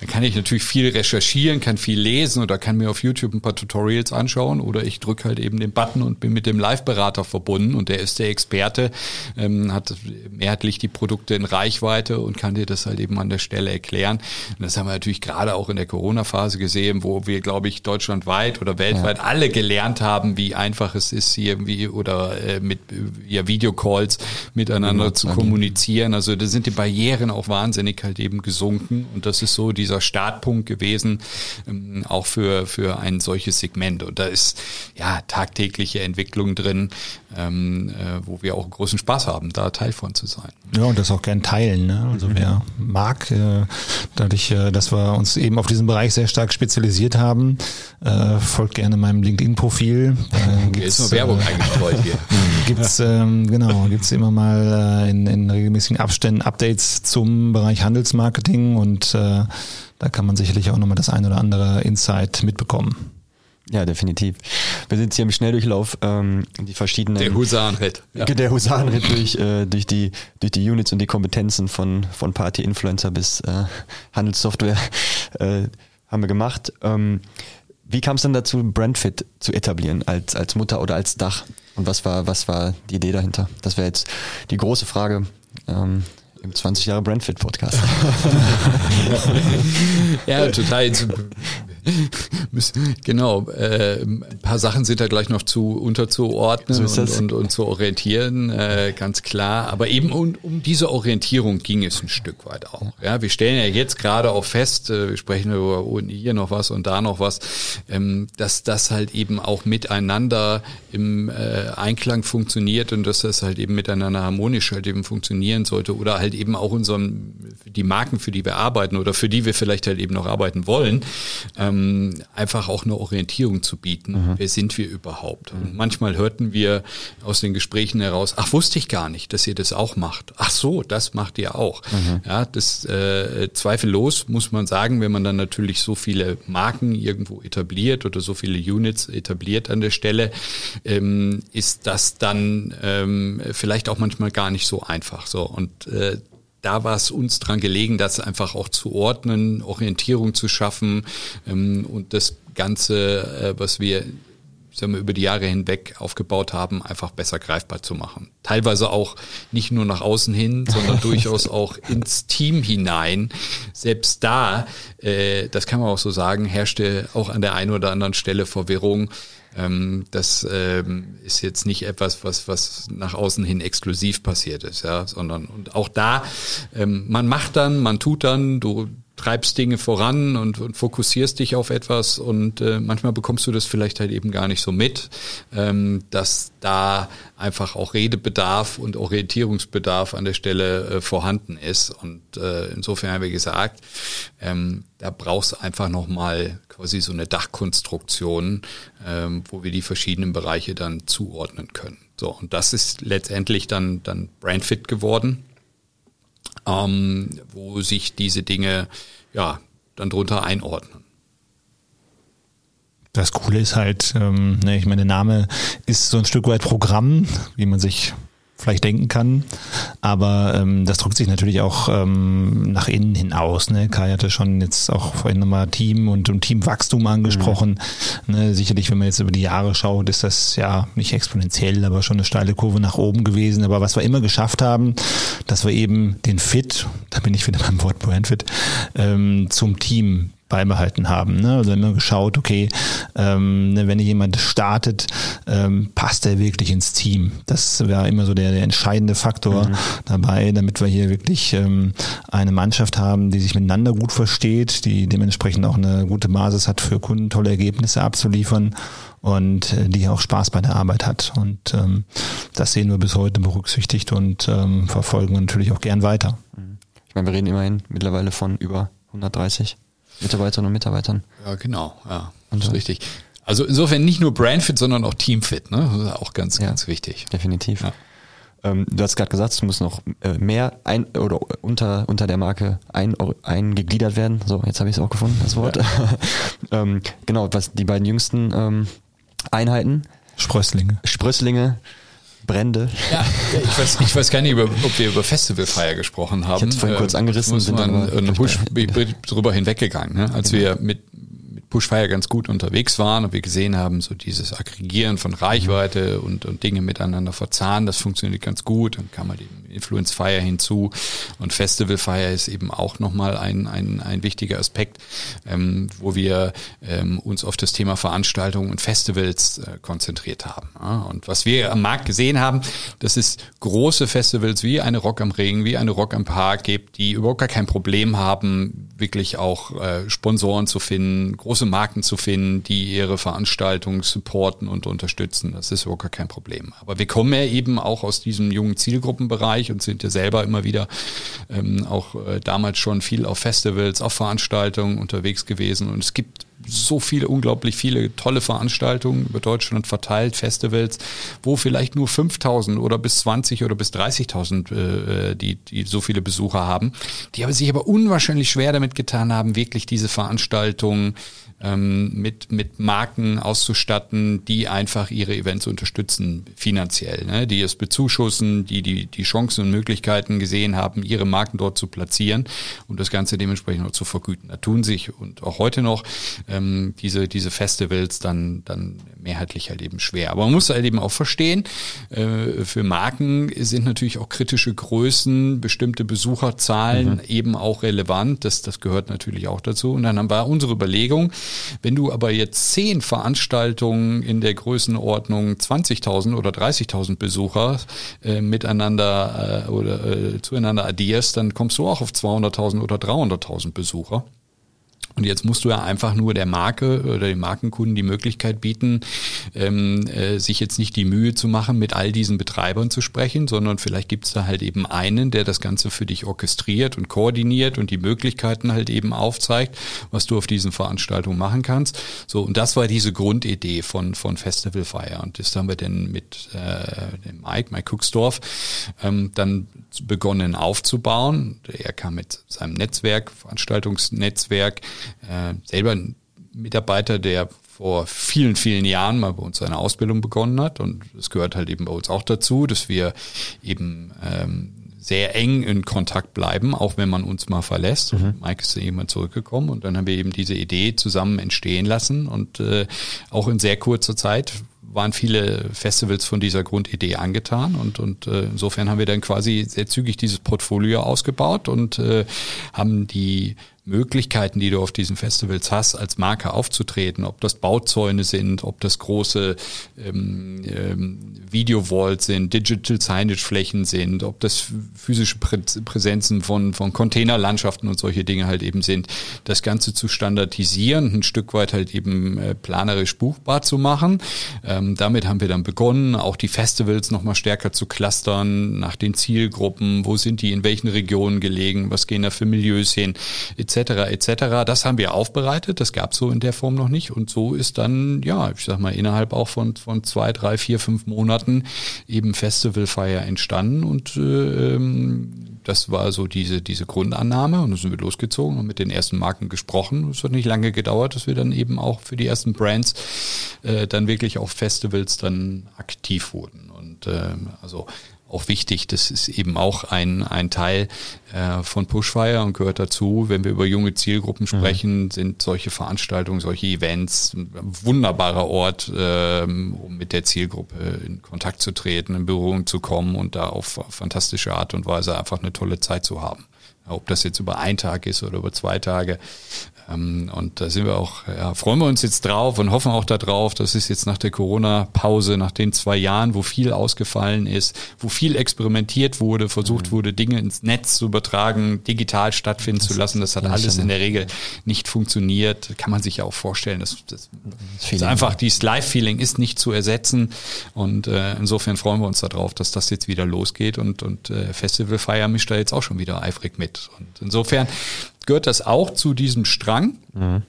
dann kann ich natürlich viel recherchieren, kann viel lesen oder kann mir auf YouTube ein paar Tutorials anschauen oder ich drücke halt eben den Button und bin mit dem Live-Berater verbunden und der ist der Experte, ähm, hat mehrheitlich die Produkte in Reichweite und kann dir das halt eben an der Stelle erklären. Und das haben wir natürlich gerade auch in der Corona-Phase gesehen, wo wir, glaube ich, deutschlandweit oder weltweit ja. alle gelernt haben, wie einfach es ist, hier wie oder äh, mit ja, Video Calls miteinander zu kommunizieren. Also da sind die Barrieren auch wahnsinnig halt eben gesunken und das ist so dieser Startpunkt gewesen, ähm, auch für, für ein solches Segment. Und da ist ja tagtägliche Entwicklung drin, ähm, äh, wo wir auch großen Spaß haben, da Teil von zu sein. Ja, und das auch gern teilen. Ne? Also mhm. wer mag, äh, dadurch, äh, dass wir uns eben auf diesen Bereich sehr stark spezialisiert haben, äh, folgt gerne meinem LinkedIn-Profil. Äh, gibt's, ist nur Werbung äh, eingestreut hier. Gibt's ähm, genau, gibt's immer mal äh, in, in regelmäßigen Abständen Updates zum Bereich Handelsmarketing und äh, da kann man sicherlich auch nochmal das ein oder andere Insight mitbekommen. Ja, definitiv. Wir sind hier im Schnelldurchlauf, ähm, die verschiedenen. Der Husarenritt. Ja. Der Husarenritt durch, äh, durch, die, durch die Units und die Kompetenzen von, von Party-Influencer bis äh, Handelssoftware äh, haben wir gemacht. Ähm, wie kam es denn dazu, Brandfit zu etablieren als, als Mutter oder als Dach? Und was war, was war die Idee dahinter? Das wäre jetzt die große Frage ähm, im 20 Jahre Brandfit Podcast. ja, total genau, äh, ein paar Sachen sind da gleich noch zu unterzuordnen so und, und, und, zu orientieren, äh, ganz klar. Aber eben um, um diese Orientierung ging es ein Stück weit auch. Ja, wir stellen ja jetzt gerade auch fest, äh, wir sprechen über hier noch was und da noch was, ähm, dass das halt eben auch miteinander im äh, Einklang funktioniert und dass das halt eben miteinander harmonisch halt eben funktionieren sollte oder halt eben auch unseren die Marken, für die wir arbeiten oder für die wir vielleicht halt eben noch arbeiten wollen. Ähm, ähm, einfach auch eine Orientierung zu bieten. Mhm. Wer sind wir überhaupt? Und manchmal hörten wir aus den Gesprächen heraus, ach, wusste ich gar nicht, dass ihr das auch macht. Ach so, das macht ihr auch. Mhm. Ja, das äh, zweifellos muss man sagen, wenn man dann natürlich so viele Marken irgendwo etabliert oder so viele Units etabliert an der Stelle, ähm, ist das dann ähm, vielleicht auch manchmal gar nicht so einfach. So und äh, da war es uns dran gelegen, das einfach auch zu ordnen, Orientierung zu schaffen ähm, und das Ganze, äh, was wir sagen wir, über die Jahre hinweg aufgebaut haben, einfach besser greifbar zu machen. Teilweise auch nicht nur nach außen hin, sondern durchaus auch ins Team hinein. Selbst da, äh, das kann man auch so sagen, herrschte auch an der einen oder anderen Stelle Verwirrung ähm, das ähm, ist jetzt nicht etwas, was, was nach außen hin exklusiv passiert ist, ja, sondern und auch da, ähm, man macht dann, man tut dann, du treibst Dinge voran und, und fokussierst dich auf etwas und äh, manchmal bekommst du das vielleicht halt eben gar nicht so mit, ähm, dass da einfach auch Redebedarf und Orientierungsbedarf an der Stelle äh, vorhanden ist. Und äh, insofern haben wir gesagt, ähm, da brauchst du einfach nochmal quasi so eine Dachkonstruktion, ähm, wo wir die verschiedenen Bereiche dann zuordnen können. So, und das ist letztendlich dann, dann Brandfit geworden. Ähm, wo sich diese Dinge ja dann drunter einordnen. Das Coole ist halt, ähm, ne, ich meine, der Name ist so ein Stück weit Programm, wie man sich vielleicht denken kann. Aber ähm, das drückt sich natürlich auch ähm, nach innen hinaus. Ne? Kai hatte schon jetzt auch vorhin nochmal Team und, und Teamwachstum angesprochen. Mhm. Ne? Sicherlich, wenn man jetzt über die Jahre schaut, ist das ja nicht exponentiell, aber schon eine steile Kurve nach oben gewesen. Aber was wir immer geschafft haben, dass wir eben den Fit, da bin ich wieder beim Wort Brandfit, ähm, zum Team beibehalten haben. Ne? Also immer geschaut, okay, ähm, ne, wenn jemand startet, ähm, passt er wirklich ins Team. Das wäre immer so der, der entscheidende Faktor mhm. dabei, damit wir hier wirklich ähm, eine Mannschaft haben, die sich miteinander gut versteht, die dementsprechend auch eine gute Basis hat für Kunden tolle Ergebnisse abzuliefern und äh, die auch Spaß bei der Arbeit hat. Und ähm, das sehen wir bis heute berücksichtigt und ähm, verfolgen natürlich auch gern weiter. Ich meine, wir reden immerhin mittlerweile von über 130 Mitarbeiterinnen und Mitarbeitern. Ja, genau, ja, das ist richtig. Also insofern nicht nur Brandfit, sondern auch Teamfit, ne? Das ist auch ganz, ja, ganz wichtig. Definitiv. Ja. Ähm, du hast gerade gesagt, es muss noch äh, mehr ein oder unter unter der Marke ein, eingegliedert werden. So, jetzt habe ich es auch gefunden, das Wort. Ja. ähm, genau, was die beiden jüngsten ähm, Einheiten. Sprösslinge. Sprösslinge Brände. Ja, ich weiß, ich weiß gar nicht, ob wir über Festivalfeier gesprochen haben. Ich hatte es vorhin kurz angerissen. Muss man, bin Busch, drüber hinweggegangen. Ne? Als genau. wir mit Pushfire ganz gut unterwegs waren und wir gesehen haben, so dieses Aggregieren von Reichweite und, und Dinge miteinander verzahnen, das funktioniert ganz gut. Dann kam halt eben Influence Fire hinzu und Festival Fire ist eben auch nochmal ein, ein, ein wichtiger Aspekt, ähm, wo wir ähm, uns auf das Thema Veranstaltungen und Festivals äh, konzentriert haben. Ja? Und was wir am Markt gesehen haben, dass es große Festivals wie eine Rock am Regen, wie eine Rock am Park gibt, die überhaupt gar kein Problem haben, wirklich auch äh, Sponsoren zu finden, große große Marken zu finden, die ihre Veranstaltungen supporten und unterstützen. Das ist überhaupt kein Problem. Aber wir kommen ja eben auch aus diesem jungen Zielgruppenbereich und sind ja selber immer wieder ähm, auch äh, damals schon viel auf Festivals, auf Veranstaltungen unterwegs gewesen. Und es gibt so viele, unglaublich viele tolle Veranstaltungen über Deutschland verteilt, Festivals, wo vielleicht nur 5000 oder bis 20 oder bis 30.000 äh, die, die so viele Besucher haben, die aber sich aber unwahrscheinlich schwer damit getan haben, wirklich diese Veranstaltungen ähm, mit, mit Marken auszustatten, die einfach ihre Events unterstützen finanziell, ne? die es bezuschussen, die, die die Chancen und Möglichkeiten gesehen haben, ihre Marken dort zu platzieren und das Ganze dementsprechend auch zu vergüten. Da tun sich und auch heute noch ähm, diese, diese Festivals dann, dann mehrheitlich halt eben schwer. Aber man muss halt eben auch verstehen, äh, für Marken sind natürlich auch kritische Größen, bestimmte Besucherzahlen mhm. eben auch relevant. Das, das gehört natürlich auch dazu. Und dann haben wir unsere Überlegung, wenn du aber jetzt zehn Veranstaltungen in der Größenordnung 20.000 oder 30.000 Besucher äh, miteinander äh, oder äh, zueinander addierst, dann kommst du auch auf 200.000 oder 300.000 Besucher. Und jetzt musst du ja einfach nur der Marke oder den Markenkunden die Möglichkeit bieten, ähm, äh, sich jetzt nicht die Mühe zu machen, mit all diesen Betreibern zu sprechen, sondern vielleicht gibt es da halt eben einen, der das Ganze für dich orchestriert und koordiniert und die Möglichkeiten halt eben aufzeigt, was du auf diesen Veranstaltungen machen kannst. So, und das war diese Grundidee von, von Festival Fire. Und das haben wir dann mit äh, dem Mike, Mike Cooksdorf, ähm, dann begonnen aufzubauen. Er kam mit seinem Netzwerk, Veranstaltungsnetzwerk, äh, selber ein Mitarbeiter, der vor vielen, vielen Jahren mal bei uns seine Ausbildung begonnen hat. Und es gehört halt eben bei uns auch dazu, dass wir eben ähm, sehr eng in Kontakt bleiben, auch wenn man uns mal verlässt. Mhm. Mike ist eben zurückgekommen und dann haben wir eben diese Idee zusammen entstehen lassen und äh, auch in sehr kurzer Zeit waren viele Festivals von dieser Grundidee angetan und, und äh, insofern haben wir dann quasi sehr zügig dieses Portfolio ausgebaut und äh, haben die Möglichkeiten, die du auf diesen Festivals hast, als Marke aufzutreten, ob das Bauzäune sind, ob das große ähm, ähm, Video-Walls sind, Digital Signage-Flächen sind, ob das physische Prä Präsenzen von, von Containerlandschaften und solche Dinge halt eben sind, das Ganze zu standardisieren, ein Stück weit halt eben äh, planerisch buchbar zu machen. Ähm, damit haben wir dann begonnen, auch die Festivals nochmal stärker zu clustern nach den Zielgruppen, wo sind die? In welchen Regionen gelegen, was gehen da für Milieus hin, etc etc. Das haben wir aufbereitet, das gab es so in der Form noch nicht und so ist dann, ja, ich sag mal, innerhalb auch von, von zwei, drei, vier, fünf Monaten eben Festival Fire entstanden und äh, das war so diese, diese Grundannahme und dann sind wir losgezogen und mit den ersten Marken gesprochen. Es hat nicht lange gedauert, dass wir dann eben auch für die ersten Brands äh, dann wirklich auf Festivals dann aktiv wurden. Und äh, also auch wichtig. Das ist eben auch ein, ein Teil äh, von Pushfire und gehört dazu. Wenn wir über junge Zielgruppen mhm. sprechen, mhm. sind solche Veranstaltungen, solche Events ein wunderbarer Ort, ähm, um mit der Zielgruppe in Kontakt zu treten, in Berührung zu kommen und da auf fantastische Art und Weise einfach eine tolle Zeit zu haben. Ob das jetzt über einen Tag ist oder über zwei Tage, ähm, und da sind wir auch, ja, freuen wir uns jetzt drauf und hoffen auch darauf, dass es jetzt nach der Corona-Pause, nach den zwei Jahren, wo viel ausgefallen ist, wo viel experimentiert wurde, versucht mhm. wurde, Dinge ins Netz zu übertragen, digital stattfinden das zu lassen, das hat alles in der Regel nicht funktioniert. Kann man sich ja auch vorstellen. Das, das, das ist einfach, dieses Live-Feeling ist nicht zu ersetzen. Und äh, insofern freuen wir uns darauf, dass das jetzt wieder losgeht und, und äh, Festival Fire mischt da jetzt auch schon wieder eifrig mit. Und insofern gehört das auch zu diesem Strang. Mhm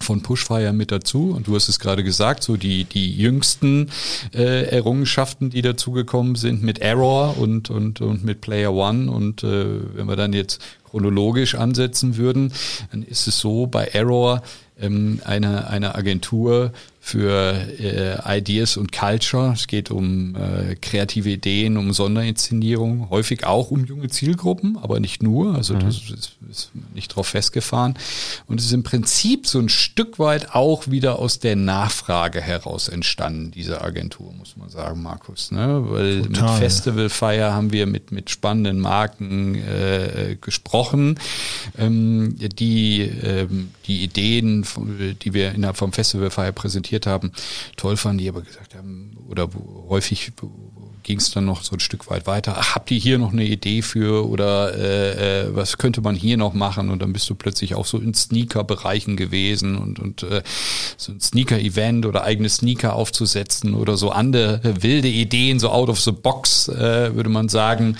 von Pushfire mit dazu. Und du hast es gerade gesagt, so die, die jüngsten äh, Errungenschaften, die dazugekommen sind mit Error und, und, und mit Player One. Und äh, wenn wir dann jetzt chronologisch ansetzen würden, dann ist es so bei Error ähm, eine, eine Agentur, für äh, Ideas und Culture. Es geht um äh, kreative Ideen, um Sonderinszenierung, häufig auch um junge Zielgruppen, aber nicht nur. Also mhm. das ist, ist nicht drauf festgefahren. Und es ist im Prinzip so ein Stück weit auch wieder aus der Nachfrage heraus entstanden, diese Agentur, muss man sagen, Markus. Ne? Weil Total. mit Festival Fire haben wir mit, mit spannenden Marken äh, gesprochen, ähm, die ähm, die Ideen, die wir innerhalb vom Festival Fire präsentiert diskutiert haben, toll fanden, die aber gesagt haben, oder häufig ging es dann noch so ein Stück weit weiter. Ach, habt ihr hier noch eine Idee für oder äh, äh, was könnte man hier noch machen? Und dann bist du plötzlich auch so in Sneaker-Bereichen gewesen und, und äh, so ein Sneaker-Event oder eigene Sneaker aufzusetzen oder so andere wilde Ideen, so out of the box, äh, würde man sagen.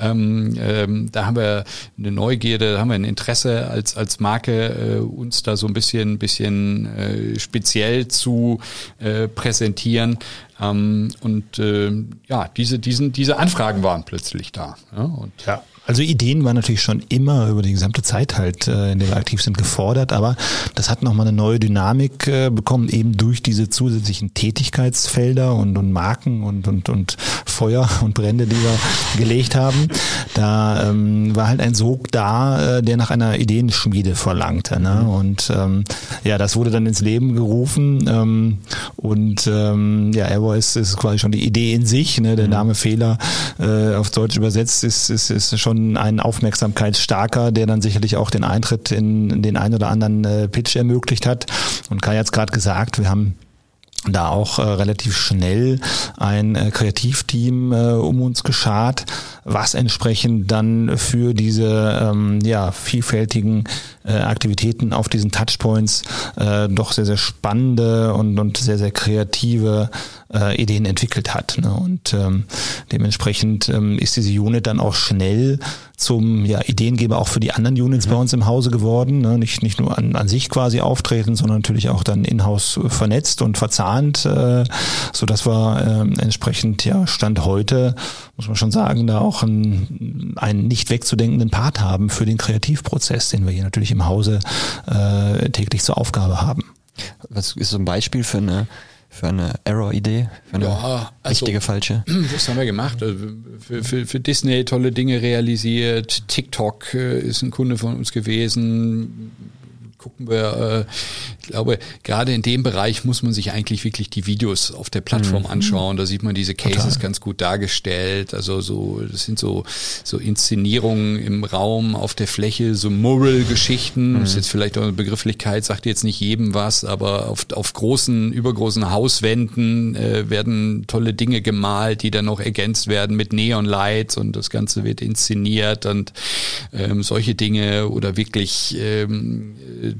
Ähm, ähm, da haben wir eine Neugierde, da haben wir ein Interesse als, als Marke, äh, uns da so ein bisschen, bisschen äh, speziell zu äh, präsentieren. Ähm, und äh, ja, diese, diesen, diese Anfragen waren plötzlich da. Ja, und ja. Also Ideen waren natürlich schon immer über die gesamte Zeit halt, äh, in der wir aktiv sind, gefordert, aber das hat nochmal eine neue Dynamik äh, bekommen, eben durch diese zusätzlichen Tätigkeitsfelder und, und Marken und, und, und Feuer und Brände, die wir gelegt haben. Da ähm, war halt ein Sog da, äh, der nach einer Ideenschmiede verlangte. Ne? Mhm. Und ähm, ja, das wurde dann ins Leben gerufen ähm, und ähm, ja, Airvoice ist quasi schon die Idee in sich. Ne? Der mhm. Name Fehler äh, auf Deutsch übersetzt ist, ist, ist schon schon ein aufmerksamkeitsstarker, der dann sicherlich auch den Eintritt in den ein oder anderen äh, Pitch ermöglicht hat. Und Kai hat es gerade gesagt, wir haben da auch äh, relativ schnell ein äh, Kreativteam äh, um uns geschart, was entsprechend dann für diese ähm, ja, vielfältigen äh, Aktivitäten auf diesen Touchpoints äh, doch sehr, sehr spannende und, und sehr, sehr kreative äh, Ideen entwickelt hat. Ne? Und ähm, dementsprechend ähm, ist diese Unit dann auch schnell zum ja, Ideengeber auch für die anderen Units mhm. bei uns im Hause geworden. Ne? Nicht, nicht nur an, an sich quasi auftreten, sondern natürlich auch dann in-house vernetzt und verzahnt, äh, so dass wir äh, entsprechend ja Stand heute, muss man schon sagen, da auch einen, einen nicht wegzudenkenden Part haben für den Kreativprozess, den wir hier natürlich im Hause äh, täglich zur Aufgabe haben. Was ist so ein Beispiel für eine für eine Error-Idee? Für eine ja, also, richtige, falsche? Was haben wir gemacht? Also für, für, für Disney tolle Dinge realisiert. TikTok äh, ist ein Kunde von uns gewesen gucken wir, äh, ich glaube, gerade in dem Bereich muss man sich eigentlich wirklich die Videos auf der Plattform mhm. anschauen. Da sieht man diese Cases Total. ganz gut dargestellt. Also so, das sind so, so Inszenierungen im Raum, auf der Fläche, so Mural-Geschichten. Mhm. Das ist jetzt vielleicht auch eine Begrifflichkeit, sagt jetzt nicht jedem was, aber auf, auf großen, übergroßen Hauswänden äh, werden tolle Dinge gemalt, die dann noch ergänzt werden mit Neon-Lights und das Ganze wird inszeniert und ähm, solche Dinge oder wirklich ähm,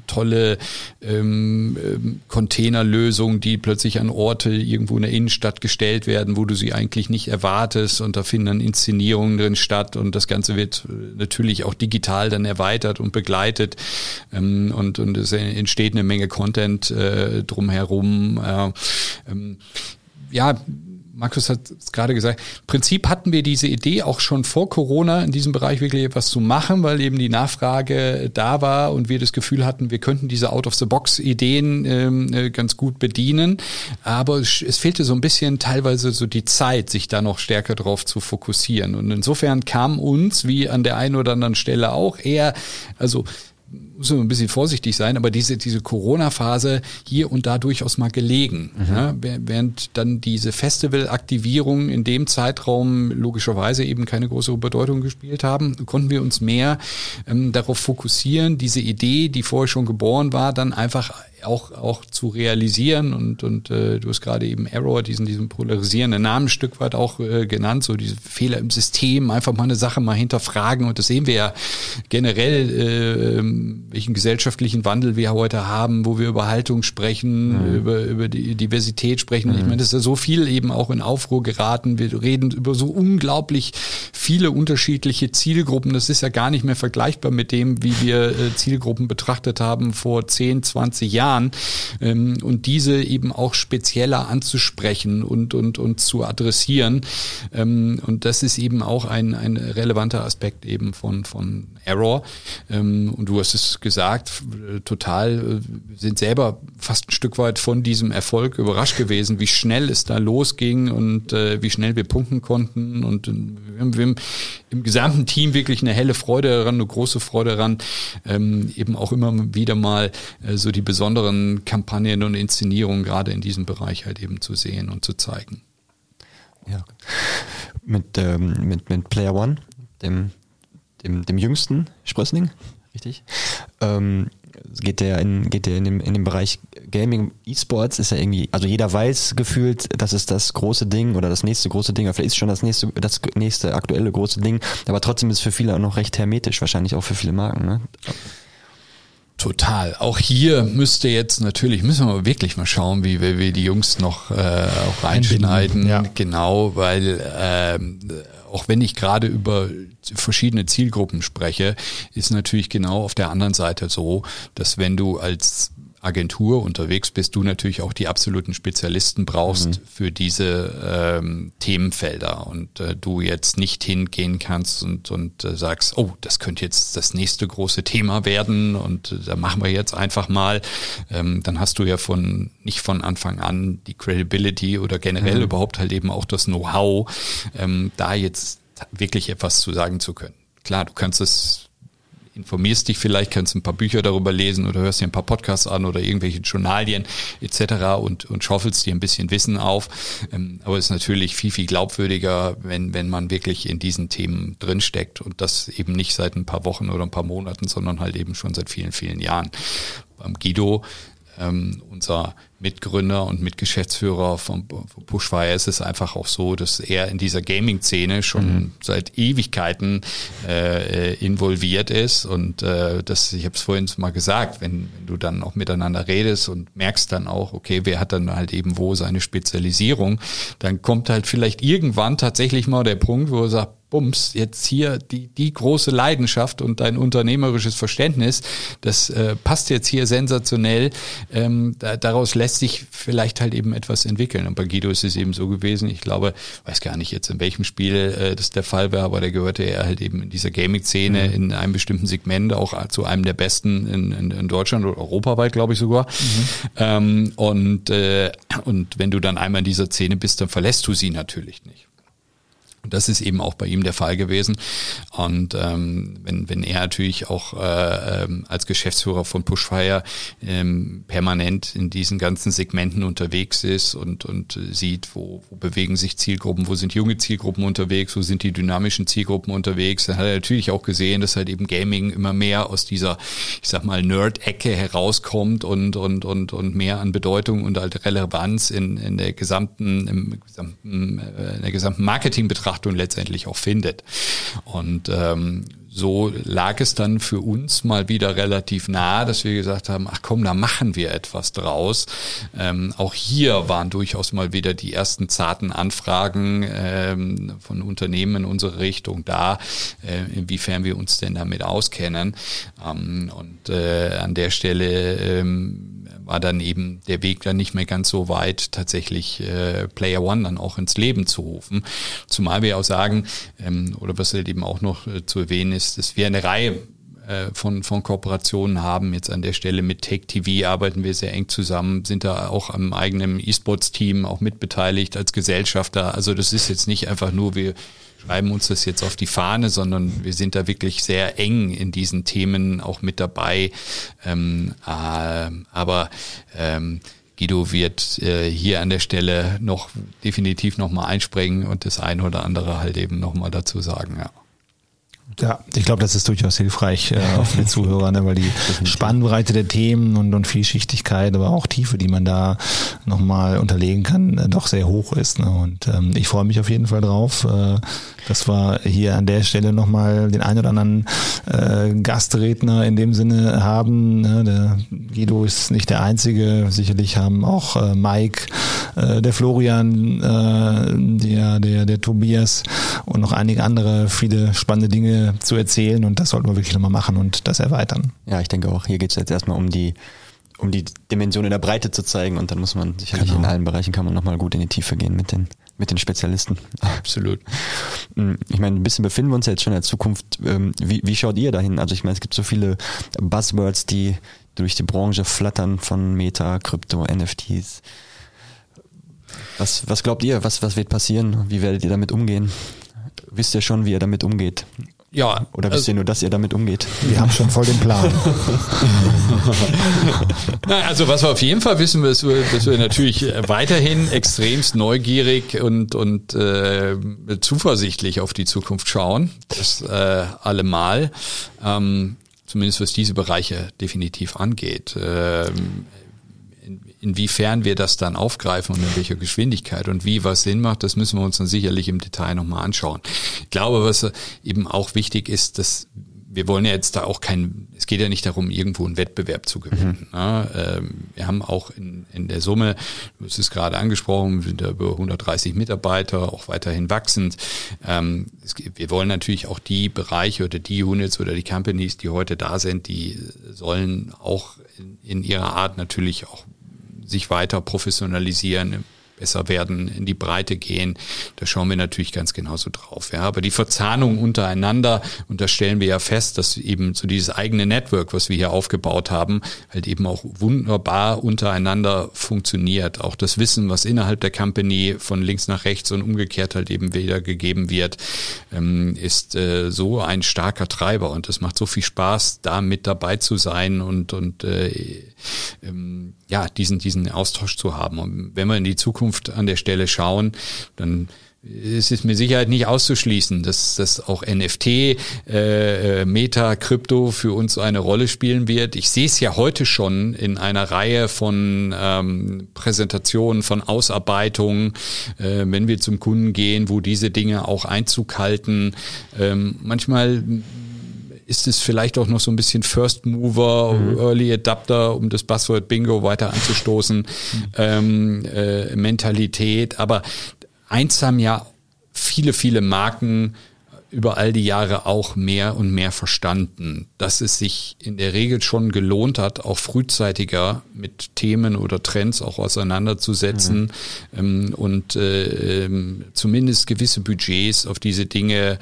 tolle ähm, ähm, Containerlösungen, die plötzlich an Orte irgendwo in der Innenstadt gestellt werden, wo du sie eigentlich nicht erwartest. Und da finden dann Inszenierungen drin statt. Und das Ganze wird äh, natürlich auch digital dann erweitert und begleitet. Ähm, und, und es entsteht eine Menge Content äh, drumherum. Äh, ähm, ja, Markus hat es gerade gesagt, im Prinzip hatten wir diese Idee auch schon vor Corona in diesem Bereich wirklich etwas zu machen, weil eben die Nachfrage da war und wir das Gefühl hatten, wir könnten diese Out-of-the-Box-Ideen ähm, äh, ganz gut bedienen. Aber es, es fehlte so ein bisschen teilweise so die Zeit, sich da noch stärker drauf zu fokussieren. Und insofern kam uns, wie an der einen oder anderen Stelle auch, eher, also muss man ein bisschen vorsichtig sein, aber diese, diese Corona-Phase hier und da durchaus mal gelegen. Mhm. Ja, während dann diese Festival-Aktivierungen in dem Zeitraum logischerweise eben keine größere Bedeutung gespielt haben, konnten wir uns mehr ähm, darauf fokussieren, diese Idee, die vorher schon geboren war, dann einfach auch, auch zu realisieren und, und äh, du hast gerade eben Error, diesen, diesen polarisierenden Namen ein Stück weit auch äh, genannt, so diese Fehler im System, einfach mal eine Sache mal hinterfragen und das sehen wir ja generell, äh, welchen gesellschaftlichen Wandel wir heute haben, wo wir über Haltung sprechen, mhm. über, über die Diversität sprechen. Mhm. Ich meine, das ist ja so viel eben auch in Aufruhr geraten. Wir reden über so unglaublich viele unterschiedliche Zielgruppen. Das ist ja gar nicht mehr vergleichbar mit dem, wie wir äh, Zielgruppen betrachtet haben vor 10, 20 Jahren. Jahren ähm, und diese eben auch spezieller anzusprechen und, und, und zu adressieren. Ähm, und das ist eben auch ein, ein relevanter Aspekt eben von, von Error. Ähm, und du hast es gesagt, total, äh, sind selber fast ein Stück weit von diesem Erfolg überrascht gewesen, wie schnell es da losging und äh, wie schnell wir punkten konnten. Und äh, wir wir im gesamten Team wirklich eine helle Freude daran, eine große Freude daran, ähm, eben auch immer wieder mal äh, so die besonderen Kampagnen und Inszenierungen gerade in diesem Bereich halt eben zu sehen und zu zeigen. Ja. Mit, ähm, mit, mit Player One, dem, dem, dem jüngsten Sprössling, richtig? Ähm, geht der in, geht der in dem, in dem Bereich Gaming, E-Sports ist ja irgendwie, also jeder weiß gefühlt, das ist das große Ding oder das nächste große Ding, oder vielleicht ist schon das nächste, das nächste aktuelle große Ding, aber trotzdem ist es für viele auch noch recht hermetisch, wahrscheinlich auch für viele Marken, ne? Total. Auch hier müsste jetzt natürlich, müssen wir wirklich mal schauen, wie wir, wir die Jungs noch äh, auch reinschneiden. Ja. Genau, weil äh, auch wenn ich gerade über verschiedene Zielgruppen spreche, ist natürlich genau auf der anderen Seite so, dass wenn du als Agentur unterwegs bist, du natürlich auch die absoluten Spezialisten brauchst mhm. für diese ähm, Themenfelder und äh, du jetzt nicht hingehen kannst und, und äh, sagst, oh, das könnte jetzt das nächste große Thema werden und äh, da machen wir jetzt einfach mal. Ähm, dann hast du ja von nicht von Anfang an die Credibility oder generell mhm. überhaupt halt eben auch das Know-how, ähm, da jetzt wirklich etwas zu sagen zu können. Klar, du kannst es informierst dich vielleicht, kannst ein paar Bücher darüber lesen oder hörst dir ein paar Podcasts an oder irgendwelche Journalien etc. und, und schaufelst dir ein bisschen Wissen auf. Ähm, aber es ist natürlich viel, viel glaubwürdiger, wenn, wenn man wirklich in diesen Themen drinsteckt und das eben nicht seit ein paar Wochen oder ein paar Monaten, sondern halt eben schon seit vielen, vielen Jahren. Beim Guido ähm, unser Mitgründer und Mitgeschäftsführer von, von Pushfire ist es einfach auch so, dass er in dieser Gaming-Szene schon mhm. seit Ewigkeiten äh, involviert ist und äh, das, ich habe es vorhin mal gesagt, wenn, wenn du dann auch miteinander redest und merkst dann auch, okay, wer hat dann halt eben wo seine Spezialisierung, dann kommt halt vielleicht irgendwann tatsächlich mal der Punkt, wo er sagt, Bums, jetzt hier die, die große Leidenschaft und dein unternehmerisches Verständnis, das äh, passt jetzt hier sensationell. Ähm, da, daraus lässt sich vielleicht halt eben etwas entwickeln. Und bei Guido ist es eben so gewesen. Ich glaube, weiß gar nicht jetzt in welchem Spiel äh, das der Fall war, aber der gehörte er halt eben in dieser Gaming-Szene mhm. in einem bestimmten Segment auch zu einem der besten in, in, in Deutschland oder europaweit, glaube ich sogar. Mhm. Ähm, und, äh, und wenn du dann einmal in dieser Szene bist, dann verlässt du sie natürlich nicht. Und das ist eben auch bei ihm der Fall gewesen. Und ähm, wenn, wenn er natürlich auch äh, ähm, als Geschäftsführer von Pushfire ähm, permanent in diesen ganzen Segmenten unterwegs ist und, und sieht, wo, wo bewegen sich Zielgruppen, wo sind junge Zielgruppen unterwegs, wo sind die dynamischen Zielgruppen unterwegs, dann hat er natürlich auch gesehen, dass halt eben Gaming immer mehr aus dieser, ich sag mal, Nerd-Ecke herauskommt und, und, und, und mehr an Bedeutung und halt Relevanz in, in der gesamten, im gesamten, äh, in der gesamten Marketingbetrachtung Betrachtung letztendlich auch findet. Und ähm, so lag es dann für uns mal wieder relativ nah, dass wir gesagt haben, ach komm, da machen wir etwas draus. Ähm, auch hier waren durchaus mal wieder die ersten zarten Anfragen ähm, von Unternehmen in unsere Richtung da, äh, inwiefern wir uns denn damit auskennen. Ähm, und äh, an der Stelle ähm, war dann eben der Weg dann nicht mehr ganz so weit, tatsächlich äh, Player One dann auch ins Leben zu rufen. Zumal wir auch sagen, ähm, oder was halt eben auch noch äh, zu erwähnen ist, dass wir eine Reihe äh, von, von Kooperationen haben. Jetzt an der Stelle mit Take TV arbeiten wir sehr eng zusammen, sind da auch am eigenen E-Sports-Team auch mitbeteiligt als Gesellschafter. Also das ist jetzt nicht einfach nur, wir schreiben uns das jetzt auf die Fahne, sondern wir sind da wirklich sehr eng in diesen Themen auch mit dabei. Ähm, äh, aber ähm, Guido wird äh, hier an der Stelle noch definitiv nochmal einspringen und das eine oder andere halt eben nochmal dazu sagen, ja. Ja, ich glaube, das ist durchaus hilfreich äh, für die Zuhörer, ne, weil die Spannbreite der Themen und, und Vielschichtigkeit, aber auch Tiefe, die man da nochmal unterlegen kann, äh, doch sehr hoch ist. Ne? Und ähm, ich freue mich auf jeden Fall drauf, äh, dass wir hier an der Stelle nochmal den einen oder anderen äh, Gastredner in dem Sinne haben. Ne? Der Guido ist nicht der Einzige. Sicherlich haben auch äh, Mike, äh, der Florian, äh, der, der, der Tobias und noch einige andere viele spannende Dinge zu erzählen. Und das sollten wir wirklich nochmal machen und das erweitern. Ja, ich denke auch, hier geht es jetzt erstmal um die um die Dimension in der Breite zu zeigen und dann muss man sicherlich genau. in allen Bereichen kann man nochmal gut in die Tiefe gehen mit den mit den Spezialisten. Absolut. Mm, ich meine, ein bisschen befinden wir uns ja jetzt schon in der Zukunft. Ähm, wie, wie schaut ihr dahin? Also ich meine, es gibt so viele Buzzwords, die durch die Branche flattern von Meta, Krypto, NFTs. Was, was glaubt ihr? Was, was wird passieren? Wie werdet ihr damit umgehen? Wisst ihr schon, wie ihr damit umgeht? Ja. Oder wisst also, ihr nur, dass ihr damit umgeht? Wir haben schon voll den Plan. Na, also was wir auf jeden Fall wissen, ist, dass wir natürlich weiterhin extremst neugierig und, und äh, zuversichtlich auf die Zukunft schauen. Das äh, allemal. Ähm, zumindest was diese Bereiche definitiv angeht. Ähm, inwiefern wir das dann aufgreifen und in welcher Geschwindigkeit und wie was Sinn macht, das müssen wir uns dann sicherlich im Detail nochmal anschauen. Ich glaube, was eben auch wichtig ist, dass wir wollen ja jetzt da auch kein, es geht ja nicht darum, irgendwo einen Wettbewerb zu gewinnen. Mhm. Ne? Ähm, wir haben auch in, in der Summe, du hast es gerade angesprochen, sind da über 130 Mitarbeiter, auch weiterhin wachsend. Ähm, es, wir wollen natürlich auch die Bereiche oder die Units oder die Companies, die heute da sind, die sollen auch in, in ihrer Art natürlich auch sich weiter professionalisieren, besser werden, in die Breite gehen. Da schauen wir natürlich ganz genauso drauf. Ja. Aber die Verzahnung untereinander, und da stellen wir ja fest, dass eben so dieses eigene Network, was wir hier aufgebaut haben, halt eben auch wunderbar untereinander funktioniert. Auch das Wissen, was innerhalb der Company von links nach rechts und umgekehrt halt eben wiedergegeben wird, ähm, ist äh, so ein starker Treiber. Und es macht so viel Spaß, da mit dabei zu sein und, und äh, ähm, ja, diesen, diesen Austausch zu haben. Und wenn wir in die Zukunft an der Stelle schauen, dann es ist mit Sicherheit nicht auszuschließen, dass, dass auch NFT, äh, Meta, Krypto für uns eine Rolle spielen wird. Ich sehe es ja heute schon in einer Reihe von ähm, Präsentationen, von Ausarbeitungen, äh, wenn wir zum Kunden gehen, wo diese Dinge auch Einzug halten. Ähm, manchmal ist es vielleicht auch noch so ein bisschen First Mover, mhm. Early Adapter, um das Buzzword Bingo weiter anzustoßen, mhm. ähm, äh, Mentalität. Aber eins haben ja viele, viele Marken über all die Jahre auch mehr und mehr verstanden, dass es sich in der Regel schon gelohnt hat, auch frühzeitiger mit Themen oder Trends auch auseinanderzusetzen mhm. ähm, und äh, ähm, zumindest gewisse Budgets auf diese Dinge äh,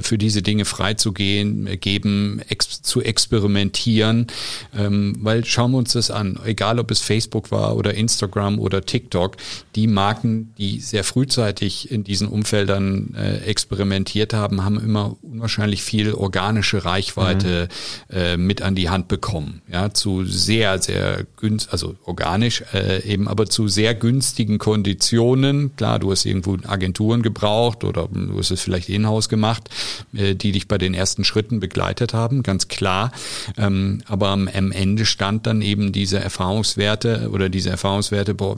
für diese Dinge freizugehen, äh, geben, ex zu experimentieren, ähm, weil schauen wir uns das an, egal ob es Facebook war oder Instagram oder TikTok, die Marken, die sehr frühzeitig in diesen Umfeldern äh, experimentiert haben, haben immer unwahrscheinlich viel organische Reichweite mhm. äh, mit an die Hand bekommen, ja, zu sehr, sehr günstig, also organisch äh, eben, aber zu sehr günstigen Konditionen. Klar, du hast irgendwo Agenturen gebraucht oder du hast es vielleicht in-house gemacht, äh, die dich bei den ersten Schritten begleitet haben, ganz klar. Ähm, aber am Ende stand dann eben diese Erfahrungswerte oder diese Erfahrungswerte, boah,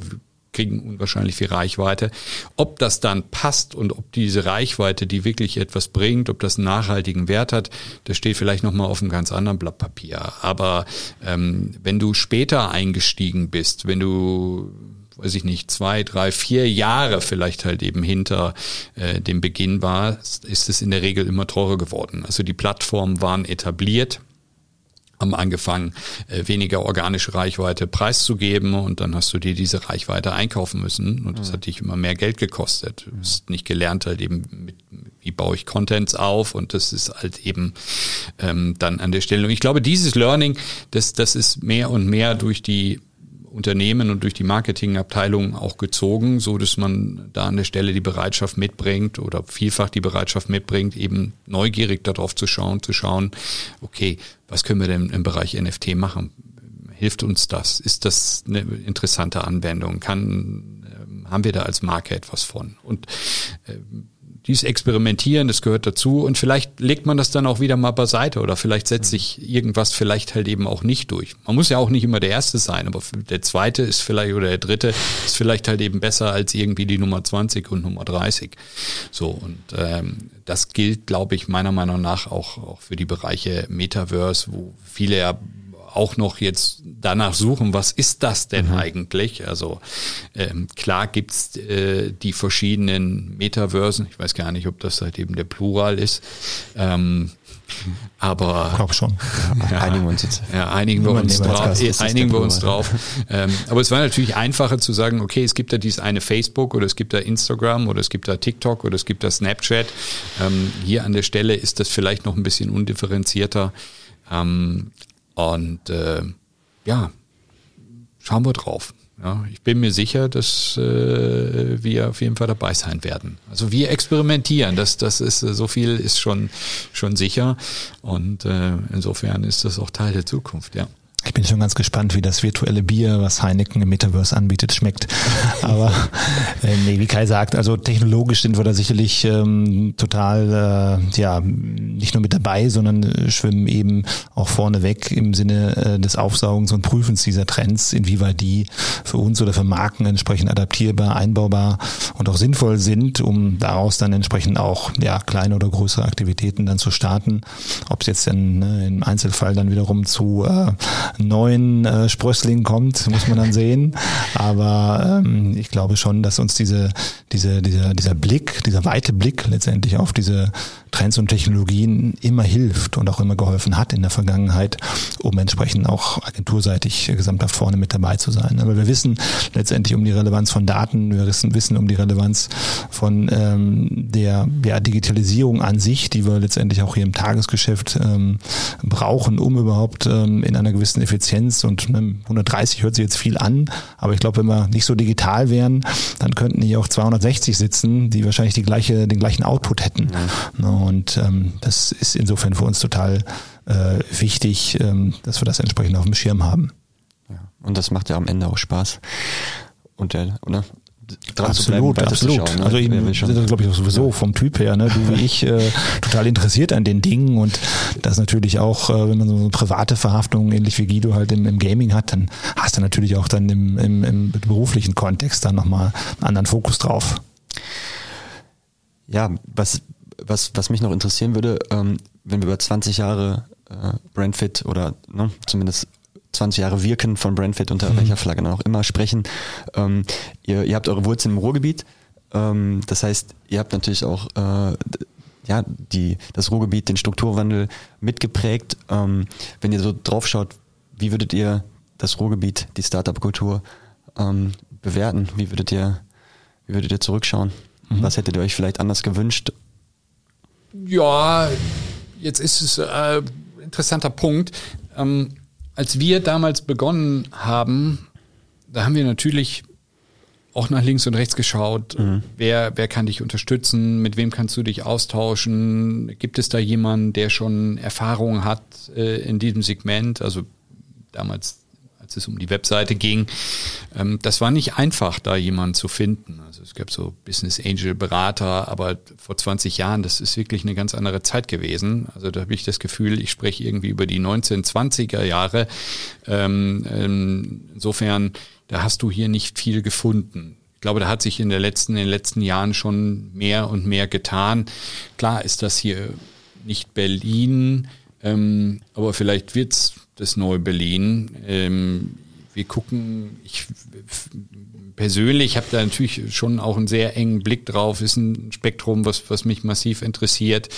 kriegen unwahrscheinlich viel Reichweite. Ob das dann passt und ob diese Reichweite, die wirklich etwas bringt, ob das einen nachhaltigen Wert hat, das steht vielleicht nochmal auf einem ganz anderen Blatt Papier. Aber ähm, wenn du später eingestiegen bist, wenn du weiß ich nicht, zwei, drei, vier Jahre vielleicht halt eben hinter äh, dem Beginn war, ist es in der Regel immer teurer geworden. Also die Plattformen waren etabliert. haben angefangen, äh, weniger organische Reichweite preiszugeben und dann hast du dir diese Reichweite einkaufen müssen und das hat dich immer mehr Geld gekostet. Du hast nicht gelernt halt eben mit, wie baue ich Contents auf und das ist halt eben ähm, dann an der Stelle. Und ich glaube, dieses Learning, das, das ist mehr und mehr durch die Unternehmen und durch die Marketingabteilung auch gezogen, so dass man da an der Stelle die Bereitschaft mitbringt oder vielfach die Bereitschaft mitbringt, eben neugierig darauf zu schauen, zu schauen, okay, was können wir denn im Bereich NFT machen? Hilft uns das? Ist das eine interessante Anwendung? Kann, äh, haben wir da als Marke etwas von? Und äh, dies Experimentieren, das gehört dazu und vielleicht legt man das dann auch wieder mal beiseite oder vielleicht setzt sich irgendwas vielleicht halt eben auch nicht durch. Man muss ja auch nicht immer der Erste sein, aber der Zweite ist vielleicht oder der Dritte ist vielleicht halt eben besser als irgendwie die Nummer 20 und Nummer 30. So und ähm, das gilt, glaube ich, meiner Meinung nach auch, auch für die Bereiche Metaverse, wo viele ja auch noch jetzt danach suchen, was ist das denn mhm. eigentlich? Also ähm, klar gibt's äh, die verschiedenen Metaversen. Ich weiß gar nicht, ob das halt eben der Plural ist. Ähm, aber ich glaube schon. Ja, einigen wir uns jetzt. Ja, einigen wir uns drauf. Einigen wir uns drauf. Ähm, aber es war natürlich einfacher zu sagen, okay, es gibt da dieses eine Facebook oder es gibt da Instagram oder es gibt da TikTok oder es gibt da Snapchat. Ähm, hier an der Stelle ist das vielleicht noch ein bisschen undifferenzierter. Ähm, und äh, ja, schauen wir drauf. Ja, ich bin mir sicher, dass äh, wir auf jeden Fall dabei sein werden. Also wir experimentieren, das, das ist so viel ist schon schon sicher und äh, insofern ist das auch Teil der Zukunft, ja. Ich bin schon ganz gespannt, wie das virtuelle Bier, was Heineken im Metaverse anbietet, schmeckt. Aber äh, nee, wie Kai sagt, also technologisch sind wir da sicherlich ähm, total, äh, ja, nicht nur mit dabei, sondern äh, schwimmen eben auch vorne weg im Sinne äh, des Aufsaugens und Prüfens dieser Trends, inwieweit die für uns oder für Marken entsprechend adaptierbar, einbaubar und auch sinnvoll sind, um daraus dann entsprechend auch ja kleine oder größere Aktivitäten dann zu starten. Ob es jetzt dann ne, im Einzelfall dann wiederum zu äh, neuen äh, Sprössling kommt, muss man dann sehen. Aber ähm, ich glaube schon, dass uns diese, diese, dieser, dieser Blick, dieser weite Blick letztendlich auf diese Trends und Technologien immer hilft und auch immer geholfen hat in der Vergangenheit, um entsprechend auch agenturseitig gesamthaft vorne mit dabei zu sein. Aber wir wissen letztendlich um die Relevanz von Daten, wir wissen, wissen um die Relevanz von ähm, der ja, Digitalisierung an sich, die wir letztendlich auch hier im Tagesgeschäft ähm, brauchen, um überhaupt ähm, in einer gewissen Effizienz und ne, 130 hört sich jetzt viel an, aber ich glaube, wenn wir nicht so digital wären, dann könnten hier auch 260 sitzen, die wahrscheinlich die gleiche, den gleichen Output hätten. Ja. Und ähm, das ist insofern für uns total äh, wichtig, ähm, dass wir das entsprechend auf dem Schirm haben. Ja. Und das macht ja am Ende auch Spaß. Und der, oder? dran absolut, bleiben, absolut. Ne? Also ich das glaube ich sowieso vom Typ her, ne? du wie ich, äh, total interessiert an den Dingen und das natürlich auch, äh, wenn man so eine private Verhaftung ähnlich wie Guido halt im, im Gaming hat, dann hast du natürlich auch dann im, im, im beruflichen Kontext dann nochmal einen anderen Fokus drauf. Ja, was was, was mich noch interessieren würde, ähm, wenn wir über 20 Jahre äh, Brandfit oder ne, zumindest 20 Jahre Wirken von Brandfit unter mhm. welcher Flagge dann auch immer sprechen. Ähm, ihr, ihr habt eure Wurzeln im Ruhrgebiet. Ähm, das heißt, ihr habt natürlich auch äh, ja, die, das Ruhrgebiet, den Strukturwandel mitgeprägt. Ähm, wenn ihr so drauf schaut, wie würdet ihr das Ruhrgebiet, die Startup-Kultur ähm, bewerten? Wie würdet ihr, wie würdet ihr zurückschauen? Mhm. Was hättet ihr euch vielleicht anders gewünscht ja, jetzt ist es äh, interessanter Punkt. Ähm, als wir damals begonnen haben, da haben wir natürlich auch nach links und rechts geschaut. Mhm. Wer, wer kann dich unterstützen? Mit wem kannst du dich austauschen? Gibt es da jemanden, der schon Erfahrung hat äh, in diesem Segment? Also damals als es um die Webseite ging. Ähm, das war nicht einfach, da jemanden zu finden. Also es gab so Business Angel Berater, aber vor 20 Jahren, das ist wirklich eine ganz andere Zeit gewesen. Also da habe ich das Gefühl, ich spreche irgendwie über die 1920er Jahre. Ähm, ähm, insofern, da hast du hier nicht viel gefunden. Ich glaube, da hat sich in, der letzten, in den letzten Jahren schon mehr und mehr getan. Klar ist das hier nicht Berlin, ähm, aber vielleicht wird's das neue Berlin. Ähm, wir gucken, ich persönlich habe da natürlich schon auch einen sehr engen Blick drauf, ist ein Spektrum, was, was mich massiv interessiert.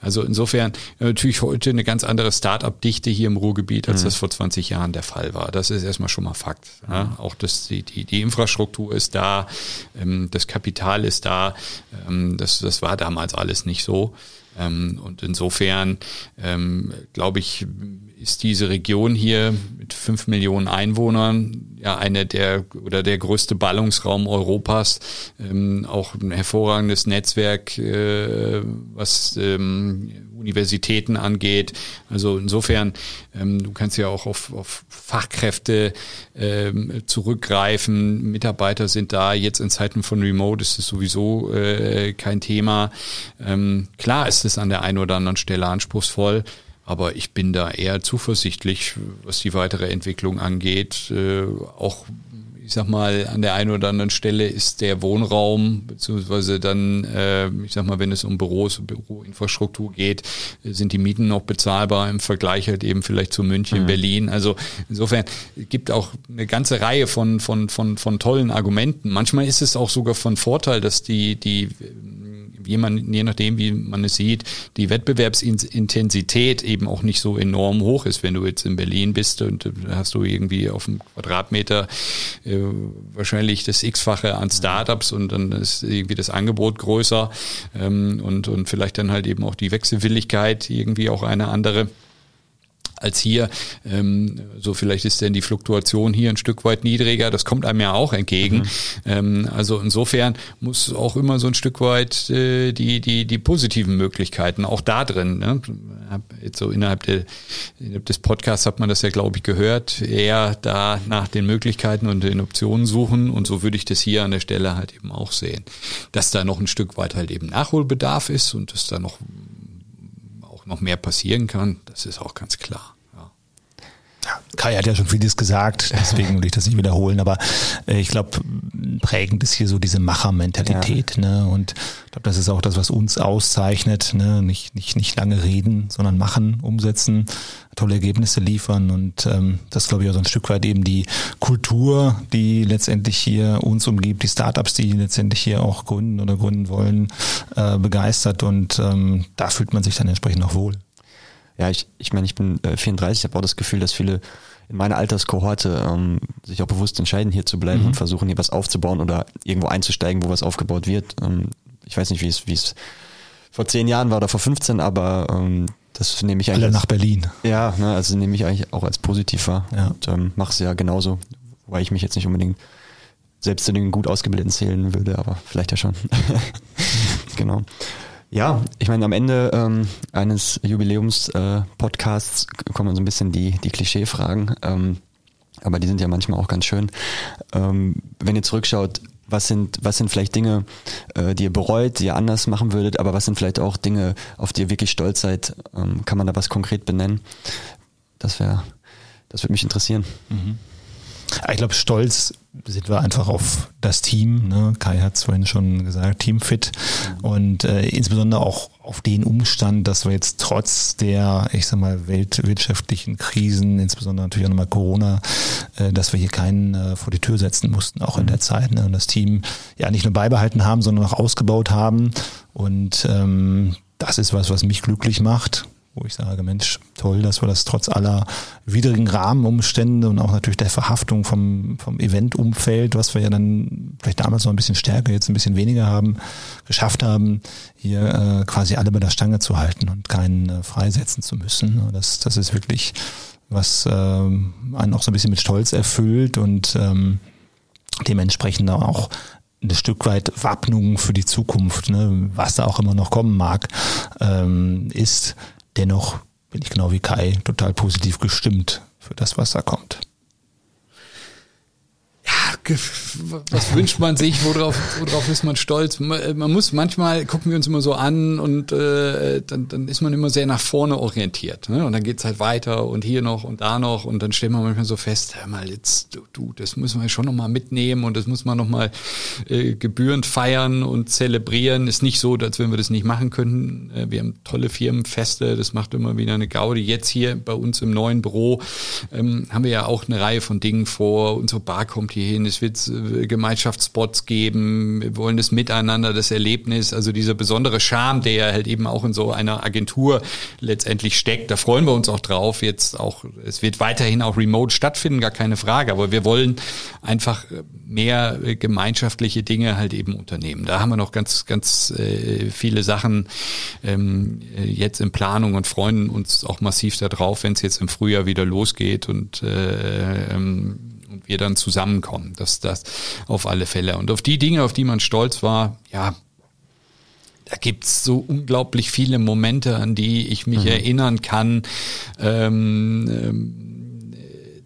Also insofern äh, natürlich heute eine ganz andere Start-up-Dichte hier im Ruhrgebiet, als mhm. das vor 20 Jahren der Fall war. Das ist erstmal schon mal Fakt. Ja? Mhm. Auch das, die, die, die Infrastruktur ist da, ähm, das Kapital ist da. Ähm, das, das war damals alles nicht so. Ähm, und insofern ähm, glaube ich, ist diese Region hier mit fünf Millionen Einwohnern ja eine der oder der größte Ballungsraum Europas, ähm, auch ein hervorragendes Netzwerk, äh, was ähm, Universitäten angeht. Also insofern, ähm, du kannst ja auch auf, auf Fachkräfte ähm, zurückgreifen. Mitarbeiter sind da. Jetzt in Zeiten von Remote ist es sowieso äh, kein Thema. Ähm, klar ist es an der einen oder anderen Stelle anspruchsvoll. Aber ich bin da eher zuversichtlich, was die weitere Entwicklung angeht. Äh, auch, ich sag mal, an der einen oder anderen Stelle ist der Wohnraum, beziehungsweise dann, äh, ich sag mal, wenn es um Büros, Büroinfrastruktur geht, sind die Mieten noch bezahlbar im Vergleich halt eben vielleicht zu München, mhm. Berlin. Also insofern gibt auch eine ganze Reihe von, von, von, von tollen Argumenten. Manchmal ist es auch sogar von Vorteil, dass die, die je, man, je nachdem, wie man es sieht, die Wettbewerbsintensität eben auch nicht so enorm hoch ist. Wenn du jetzt in Berlin bist und hast du irgendwie auf dem Quadratmeter äh, wahrscheinlich das X-fache an Startups und dann ist irgendwie das Angebot größer ähm, und, und vielleicht dann halt eben auch die Wechselwilligkeit irgendwie auch eine andere als hier. Ähm, so vielleicht ist denn die Fluktuation hier ein Stück weit niedriger. Das kommt einem ja auch entgegen. Mhm. Ähm, also insofern muss auch immer so ein Stück weit äh, die die die positiven Möglichkeiten auch da drin. Ne? Jetzt so innerhalb, der, innerhalb des Podcasts hat man das ja glaube ich gehört. Eher da nach den Möglichkeiten und den Optionen suchen und so würde ich das hier an der Stelle halt eben auch sehen, dass da noch ein Stück weit halt eben Nachholbedarf ist und dass da noch noch mehr passieren kann, das ist auch ganz klar. Kai hat ja schon vieles gesagt, deswegen will ich das nicht wiederholen, aber äh, ich glaube, prägend ist hier so diese Machermentalität. Ja. Ne? Und ich glaube, das ist auch das, was uns auszeichnet. Ne? Nicht, nicht, nicht lange reden, sondern machen, umsetzen, tolle Ergebnisse liefern. Und ähm, das glaube ich auch so ein Stück weit eben die Kultur, die letztendlich hier uns umgibt, die Startups, die letztendlich hier auch gründen oder gründen wollen, äh, begeistert. Und ähm, da fühlt man sich dann entsprechend auch wohl ja, ich, ich meine, ich bin äh, 34, habe auch das Gefühl, dass viele in meiner Alterskohorte ähm, sich auch bewusst entscheiden, hier zu bleiben mhm. und versuchen, hier was aufzubauen oder irgendwo einzusteigen, wo was aufgebaut wird. Ähm, ich weiß nicht, wie es, wie es vor zehn Jahren war oder vor 15, aber ähm, das nehme ich eigentlich. Alle nach Berlin. Ja, ne, also nehme ich eigentlich auch als positiv wahr ja. und ähm, mache es ja genauso, wobei ich mich jetzt nicht unbedingt selbst zu den gut ausgebildeten zählen würde, aber vielleicht ja schon. genau. Ja, ich meine, am Ende ähm, eines Jubiläums-Podcasts äh, kommen so ein bisschen die, die Klischee-Fragen, ähm, aber die sind ja manchmal auch ganz schön. Ähm, wenn ihr zurückschaut, was sind, was sind vielleicht Dinge, äh, die ihr bereut, die ihr anders machen würdet, aber was sind vielleicht auch Dinge, auf die ihr wirklich stolz seid? Ähm, kann man da was konkret benennen? Das wäre, das würde mich interessieren. Mhm. Ich glaube, stolz sind wir einfach auf das Team. Ne? Kai hat es vorhin schon gesagt, Teamfit. Und äh, insbesondere auch auf den Umstand, dass wir jetzt trotz der, ich sag mal, weltwirtschaftlichen Krisen, insbesondere natürlich auch nochmal Corona, äh, dass wir hier keinen äh, vor die Tür setzen mussten, auch in der Zeit. Ne? Und das Team ja nicht nur beibehalten haben, sondern auch ausgebaut haben. Und ähm, das ist was, was mich glücklich macht wo ich sage, Mensch, toll, dass wir das trotz aller widrigen Rahmenumstände und auch natürlich der Verhaftung vom, vom Eventumfeld, was wir ja dann vielleicht damals noch ein bisschen stärker, jetzt ein bisschen weniger haben, geschafft haben, hier äh, quasi alle bei der Stange zu halten und keinen äh, freisetzen zu müssen. Das, das ist wirklich was äh, einen auch so ein bisschen mit Stolz erfüllt und ähm, dementsprechend auch ein Stück weit Wappnung für die Zukunft, ne, was da auch immer noch kommen mag, ähm, ist, dennoch bin ich genau wie Kai total positiv gestimmt für das, was da kommt. Ja, was wünscht man sich, worauf, worauf ist man stolz? Man, man, muss manchmal gucken wir uns immer so an und äh, dann, dann ist man immer sehr nach vorne orientiert. Ne? Und dann geht's halt weiter und hier noch und da noch und dann stellt man manchmal so fest, hör mal, jetzt, du, du das müssen wir schon nochmal mitnehmen und das muss man nochmal äh, gebührend feiern und zelebrieren. Ist nicht so, als wenn wir das nicht machen könnten. Äh, wir haben tolle Firmenfeste, das macht immer wieder eine Gaudi. Jetzt hier bei uns im neuen Büro ähm, haben wir ja auch eine Reihe von Dingen vor. Unsere Bar kommt hier hin, es wird äh, Gemeinschaftsspots geben, wir wollen das Miteinander, das Erlebnis, also dieser besondere Charme, der halt eben auch in so einer Agentur letztendlich steckt. Da freuen wir uns auch drauf. Jetzt auch, es wird weiterhin auch remote stattfinden, gar keine Frage. Aber wir wollen einfach mehr gemeinschaftliche Dinge halt eben unternehmen. Da haben wir noch ganz, ganz äh, viele Sachen ähm, jetzt in Planung und freuen uns auch massiv darauf, wenn es jetzt im Frühjahr wieder losgeht und äh, ähm, wir dann zusammenkommen. Das, das auf alle Fälle. Und auf die Dinge, auf die man stolz war, ja, da gibt's so unglaublich viele Momente, an die ich mich mhm. erinnern kann. Ähm, ähm,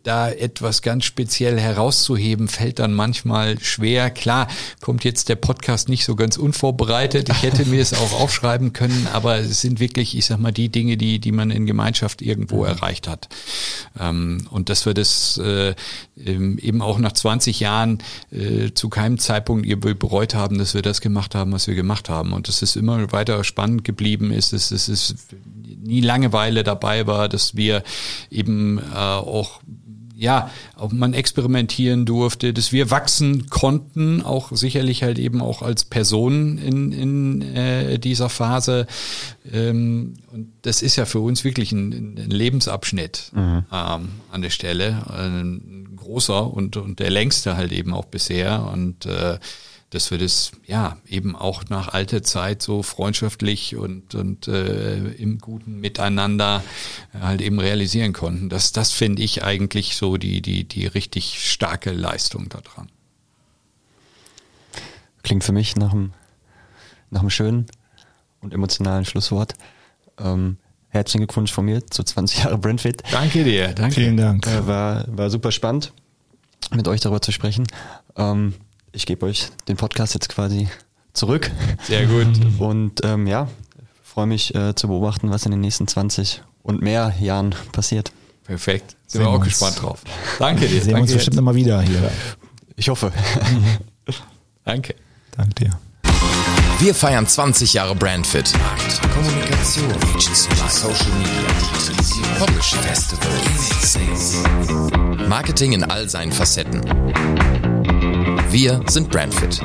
da etwas ganz speziell herauszuheben, fällt dann manchmal schwer. Klar, kommt jetzt der Podcast nicht so ganz unvorbereitet. Ich hätte mir es auch aufschreiben können, aber es sind wirklich, ich sag mal, die Dinge, die, die man in Gemeinschaft irgendwo mhm. erreicht hat. Ähm, und dass wir das äh, eben auch nach 20 Jahren äh, zu keinem Zeitpunkt bereut haben, dass wir das gemacht haben, was wir gemacht haben. Und dass es immer weiter spannend geblieben ist, dass es nie Langeweile dabei war, dass wir eben äh, auch ja, ob man experimentieren durfte, dass wir wachsen konnten, auch sicherlich halt eben auch als Personen in, in äh, dieser Phase. Ähm, und das ist ja für uns wirklich ein, ein Lebensabschnitt mhm. ähm, an der Stelle, ein großer und, und der längste halt eben auch bisher. Und äh, dass wir das ja eben auch nach alter Zeit so freundschaftlich und, und äh, im guten Miteinander halt eben realisieren konnten. Das, das finde ich eigentlich so die, die, die richtig starke Leistung daran. Klingt für mich nach einem, nach einem schönen und emotionalen Schlusswort. Ähm, herzlichen Glückwunsch von mir zu 20 Jahre Brentfit. Danke dir, danke. Vielen Dank. Äh, war, war super spannend, mit euch darüber zu sprechen. Ähm, ich gebe euch den Podcast jetzt quasi zurück. Sehr gut. Und ähm, ja, freue mich äh, zu beobachten, was in den nächsten 20 und mehr Jahren passiert. Perfekt. Sind wir auch uns. gespannt drauf. Danke dir. Sehen wir uns bestimmt nochmal wieder hier. Ich hoffe. Danke. Danke dir. Wir feiern 20 Jahre Brandfit. Kommunikation, Social Media, Publishing, Festival, Marketing in all seinen Facetten. Wir sind Brandfit.